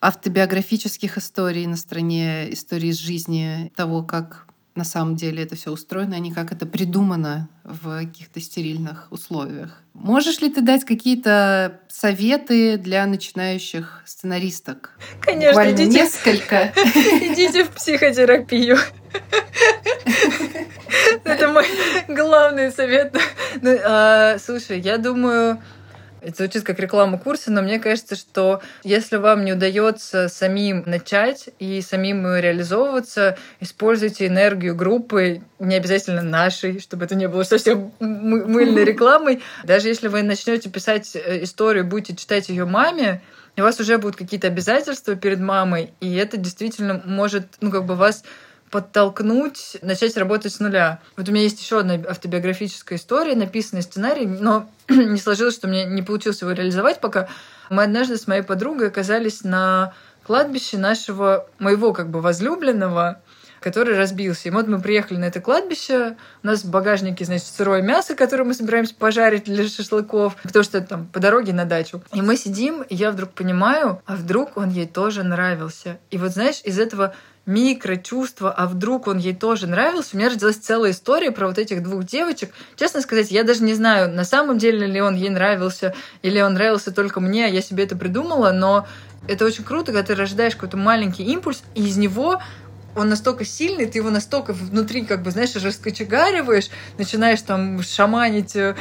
автобиографических историй, на стороне истории из жизни того, как на самом деле это все устроено, а не как это придумано в каких-то стерильных условиях. Можешь ли ты дать какие-то советы для начинающих сценаристок?
Конечно,
Буквально
идите,
несколько.
идите в психотерапию. Это мой главный совет. Ну, а, Слушай, я думаю, это звучит как реклама курса, но мне кажется, что если вам не удается самим начать и самим реализовываться, используйте энергию группы, не обязательно нашей, чтобы это не было совсем мы- мыльной рекламой. Даже если вы начнете писать э, историю, будете читать ее маме, у вас уже будут какие-то обязательства перед мамой, и это действительно может, ну, как бы вас подтолкнуть, начать работать с нуля. Вот у меня есть еще одна автобиографическая история, написанный сценарий, но не сложилось, что мне не получилось его реализовать пока. Мы однажды с моей подругой оказались на кладбище нашего, моего как бы возлюбленного, который разбился. И вот мы приехали на это кладбище, у нас в багажнике, значит, сырое мясо, которое мы собираемся пожарить для шашлыков, потому что там по дороге на дачу. И мы сидим, и я вдруг понимаю, а вдруг он ей тоже нравился. И вот, знаешь, из этого микрочувства, а вдруг он ей тоже нравился. У меня родилась целая история про вот этих двух девочек. Честно сказать, я даже не знаю, на самом деле ли он ей нравился, или он нравился только мне, а я себе это придумала, но это очень круто, когда ты рождаешь какой-то маленький импульс, и из него он настолько сильный, ты его настолько внутри, как бы, знаешь, раскочегариваешь, начинаешь там шаманить, э,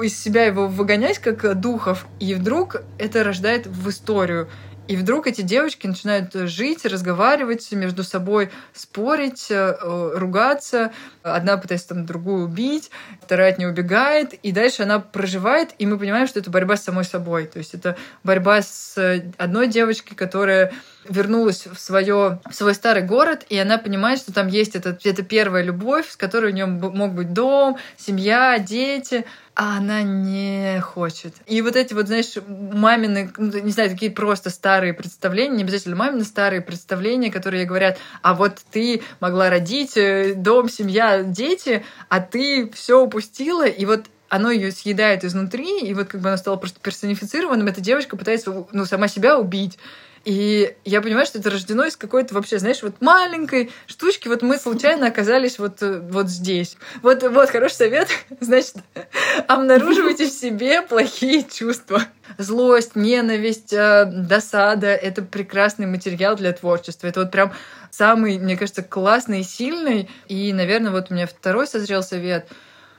из себя его выгонять, как духов, и вдруг это рождает в историю. И вдруг эти девочки начинают жить, разговаривать между собой, спорить, э, ругаться. Одна пытается там другую убить, вторая от нее убегает. И дальше она проживает, и мы понимаем, что это борьба с самой собой. То есть это борьба с одной девочкой, которая вернулась в, свое, в свой старый город, и она понимает, что там есть этот, эта первая любовь, с которой у нее мог быть дом, семья, дети, а она не хочет. И вот эти вот, знаешь, мамины, ну, не знаю, такие просто старые представления, не обязательно мамины старые представления, которые говорят, а вот ты могла родить э, дом, семья, дети, а ты все упустила, и вот оно ее съедает изнутри, и вот как бы она стала просто персонифицированным, эта девочка пытается ну, сама себя убить. И я понимаю, что это рождено из какой-то вообще, знаешь, вот маленькой штучки. Вот мы случайно оказались вот, э, вот здесь. Вот, вот хороший совет. Значит, обнаруживайте в себе плохие чувства. Злость, ненависть, э, досада — это прекрасный материал для творчества. Это вот прям самый, мне кажется, классный и сильный. И, наверное, вот у меня второй созрел совет.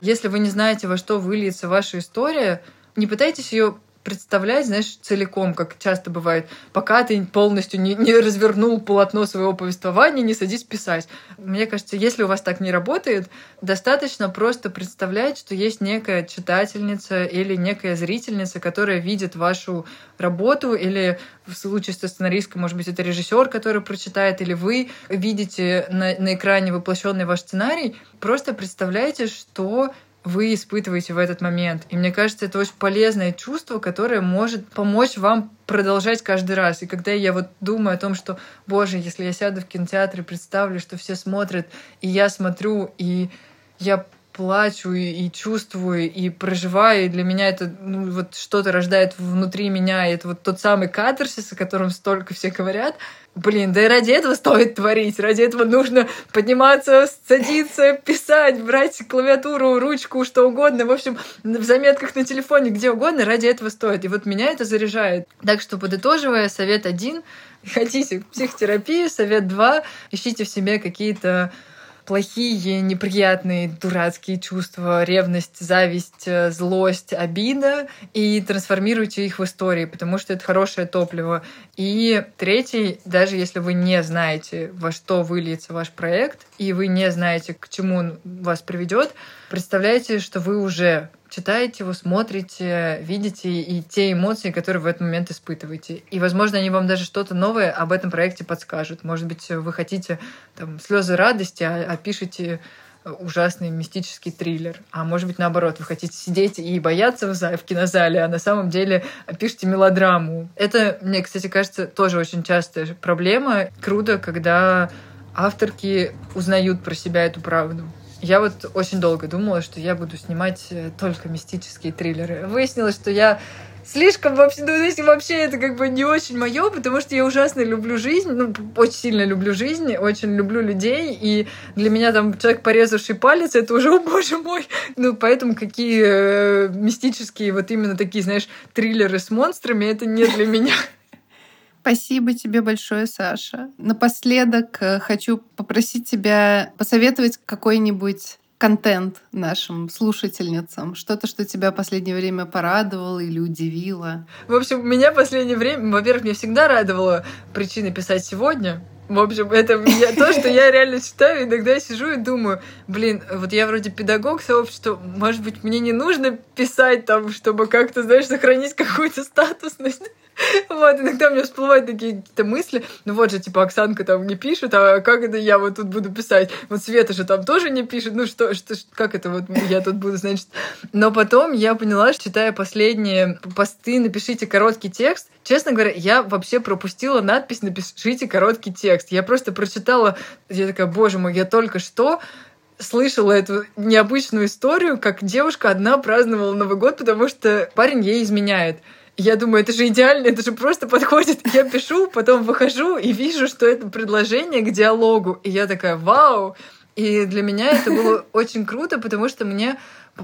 Если вы не знаете, во что выльется ваша история, не пытайтесь ее представлять, знаешь, целиком, как часто бывает, пока ты полностью не, не развернул полотно своего повествования, не садись писать. Мне кажется, если у вас так не работает, достаточно просто представлять, что есть некая читательница или некая зрительница, которая видит вашу работу, или в случае со сценаристкой, может быть, это режиссер, который прочитает, или вы видите на, на экране воплощенный ваш сценарий. Просто представляйте, что вы испытываете в этот момент. И мне кажется, это очень полезное чувство, которое может помочь вам продолжать каждый раз. И когда я вот думаю о том, что, боже, если я сяду в кинотеатре, представлю, что все смотрят, и я смотрю, и я плачу и, и чувствую и проживаю, и для меня это ну, вот что-то рождает внутри меня, и это вот тот самый катарсис, о котором столько все говорят. Блин, да и ради этого стоит творить, ради этого нужно подниматься, садиться, писать, брать клавиатуру, ручку, что угодно, в общем, в заметках на телефоне, где угодно, ради этого стоит. И вот меня это заряжает. Так что, подытоживая, совет один — хотите психотерапию, совет два — ищите в себе какие-то плохие, неприятные, дурацкие чувства, ревность, зависть, э, злость, обида, и трансформируйте их в истории, потому что это хорошее топливо. И третий, даже если вы не знаете, во что выльется ваш проект, и вы не знаете, к чему он вас приведет, представляйте, что вы уже читаете его, смотрите, видите и те эмоции, которые в этот момент испытываете. И, возможно, они вам даже что-то новое об этом проекте подскажут. Может быть, вы хотите там слезы радости, а, а пишете ужасный мистический триллер. А может быть, наоборот, вы хотите сидеть и бояться в кинозале, а на самом деле пишете мелодраму. Это, мне, кстати, кажется, тоже очень частая проблема. Круто, когда авторки узнают про себя эту правду. Я вот очень долго думала, что я буду снимать э, только мистические триллеры. Выяснилось, что я слишком вообще, ну, если вообще это как бы не очень мое, потому что я ужасно люблю жизнь, ну, очень сильно люблю жизнь, очень люблю людей, и для меня там человек, порезавший палец, это уже, о боже мой, ну, поэтому какие э, мистические вот именно такие, знаешь, триллеры с монстрами, это не для меня.
Спасибо тебе большое, Саша. Напоследок э, хочу попросить тебя посоветовать какой-нибудь контент нашим слушательницам? Что-то, что тебя в последнее время порадовало или удивило?
В общем, меня в последнее время, во-первых, мне всегда радовало причины писать сегодня. В общем, это я, то, что я реально читаю, иногда сижу и думаю, блин, вот я вроде педагог сообщества, может быть, мне не нужно писать там, чтобы как-то, знаешь, сохранить какую-то статусность. Вот, иногда у меня всплывают такие какие-то мысли. Ну вот же, типа, Оксанка там не пишет, а как это я вот тут буду писать? Вот Света же там тоже не пишет. Ну что, что как это вот я тут буду, значит? Но потом я поняла, что читая последние посты «Напишите короткий текст», Честно говоря, я вообще пропустила надпись «Напишите короткий текст». Я просто прочитала, я такая, боже мой, я только что слышала эту необычную историю, как девушка одна праздновала Новый год, потому что парень ей изменяет. Я думаю, это же идеально, это же просто подходит. Я пишу, потом выхожу и вижу, что это предложение к диалогу. И я такая, вау! И для меня это было очень круто, потому что мне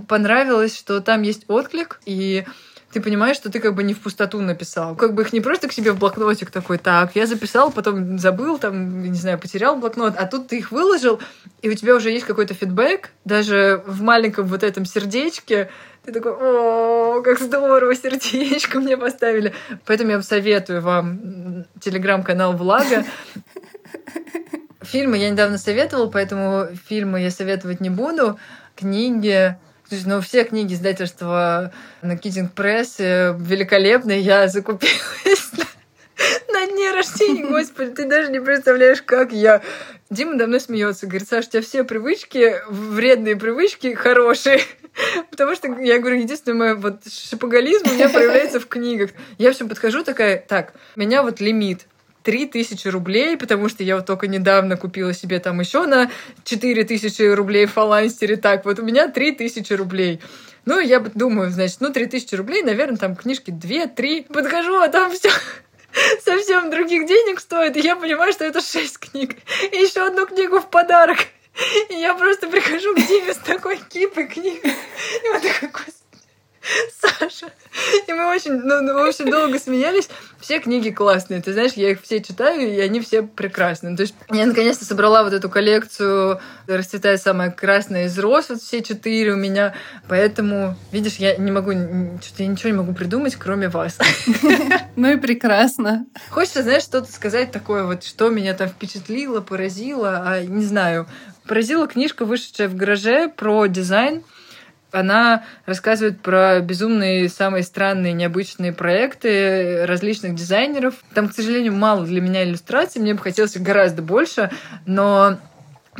понравилось, что там есть отклик, и ты понимаешь, что ты как бы не в пустоту написал. Как бы их не просто к себе в блокнотик такой, так, я записал, потом забыл, там, не знаю, потерял блокнот, а тут ты их выложил, и у тебя уже есть какой-то фидбэк, даже в маленьком вот этом сердечке, ты такой, о, как здорово, сердечко мне поставили. Поэтому я советую вам телеграм-канал Влага. Фильмы я недавно советовала, поэтому фильмы я советовать не буду. Книги Слушай, ну все книги издательства на Китинг Пресс великолепные. Я закупилась на дне рождения, господи, ты даже не представляешь, как я... Дима давно смеется, говорит, Саша, у тебя все привычки, вредные привычки, хорошие. Потому что, я говорю, единственное мой вот шапоголизм у меня проявляется в книгах. Я всем подхожу такая, так, у меня вот лимит. 3000 рублей, потому что я вот только недавно купила себе там еще на 4000 рублей в фаланстере. Так, вот у меня 3000 рублей. Ну, я думаю, значит, ну, 3000 рублей, наверное, там книжки 2-3. Подхожу, а там все совсем других денег стоит. И я понимаю, что это 6 книг. И еще одну книгу в подарок. И я просто прихожу к Диме с такой кипой книг. И вот такой, Саша. И мы очень, ну, ну, очень долго смеялись. Все книги классные. Ты знаешь, я их все читаю, и они все прекрасные. То есть я наконец-то собрала вот эту коллекцию «Расцветает самая красная из роз». Вот все четыре у меня. Поэтому, видишь, я не могу, что-то я ничего не могу придумать, кроме вас.
Ну и прекрасно.
Хочется, знаешь, что-то сказать такое вот, что меня там впечатлило, поразило, а не знаю. Поразила книжка, вышедшая в гараже про дизайн она рассказывает про безумные, самые странные, необычные проекты различных дизайнеров. Там, к сожалению, мало для меня иллюстраций, мне бы хотелось гораздо больше, но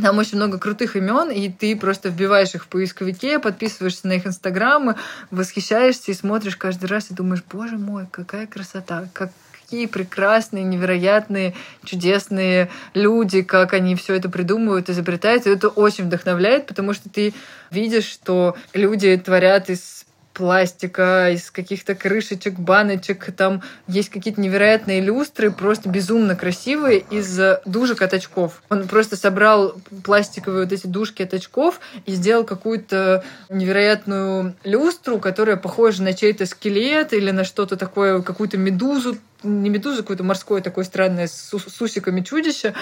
там очень много крутых имен, и ты просто вбиваешь их в поисковике, подписываешься на их инстаграмы, восхищаешься и смотришь каждый раз и думаешь, боже мой, какая красота, как, какие прекрасные, невероятные, чудесные люди, как они все это придумывают, изобретают. И это очень вдохновляет, потому что ты видишь, что люди творят из пластика, из каких-то крышечек, баночек. Там есть какие-то невероятные люстры, просто безумно красивые, из дужек от очков. Он просто собрал пластиковые вот эти дужки от очков и сделал какую-то невероятную люстру, которая похожа на чей-то скелет или на что-то такое, какую-то медузу не медуза, какое-то морское такое странное с, усиками чудище.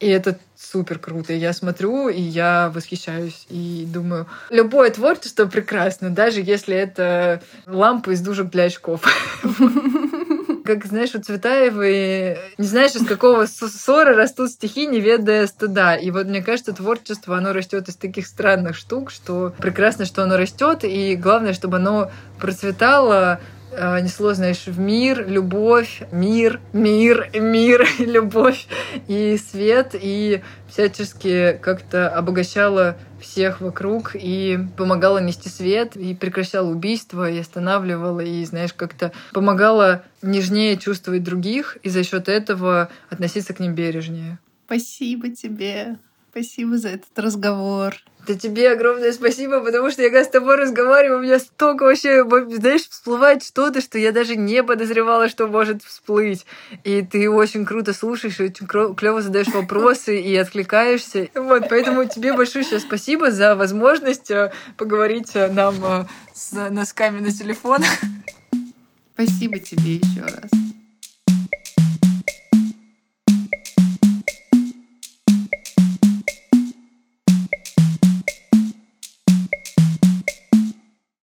И это супер круто. Я смотрю, и я восхищаюсь. И думаю, любое творчество прекрасно, даже если это лампа из дужек для очков. Как, знаешь, у Цветаевой, не знаешь, из какого ссора растут стихи, не ведая стыда. И вот мне кажется, творчество, оно растет из таких странных штук, что прекрасно, что оно растет, и главное, чтобы оно процветало несло, знаешь, в мир, любовь, мир, мир, мир, любовь и свет, и всячески как-то обогащала всех вокруг и помогала нести свет, и прекращала убийство, и останавливала, и, знаешь, как-то помогала нежнее чувствовать других, и за счет этого относиться к ним бережнее.
Спасибо тебе. Спасибо за этот разговор.
Да тебе огромное спасибо, потому что я когда с тобой разговариваю, у меня столько вообще, знаешь, всплывает что-то, что я даже не подозревала, что может всплыть. И ты очень круто слушаешь, очень клево задаешь вопросы и откликаешься. Вот, поэтому тебе большое спасибо за возможность э, поговорить э, нам э, с носками на телефон.
Спасибо тебе еще раз.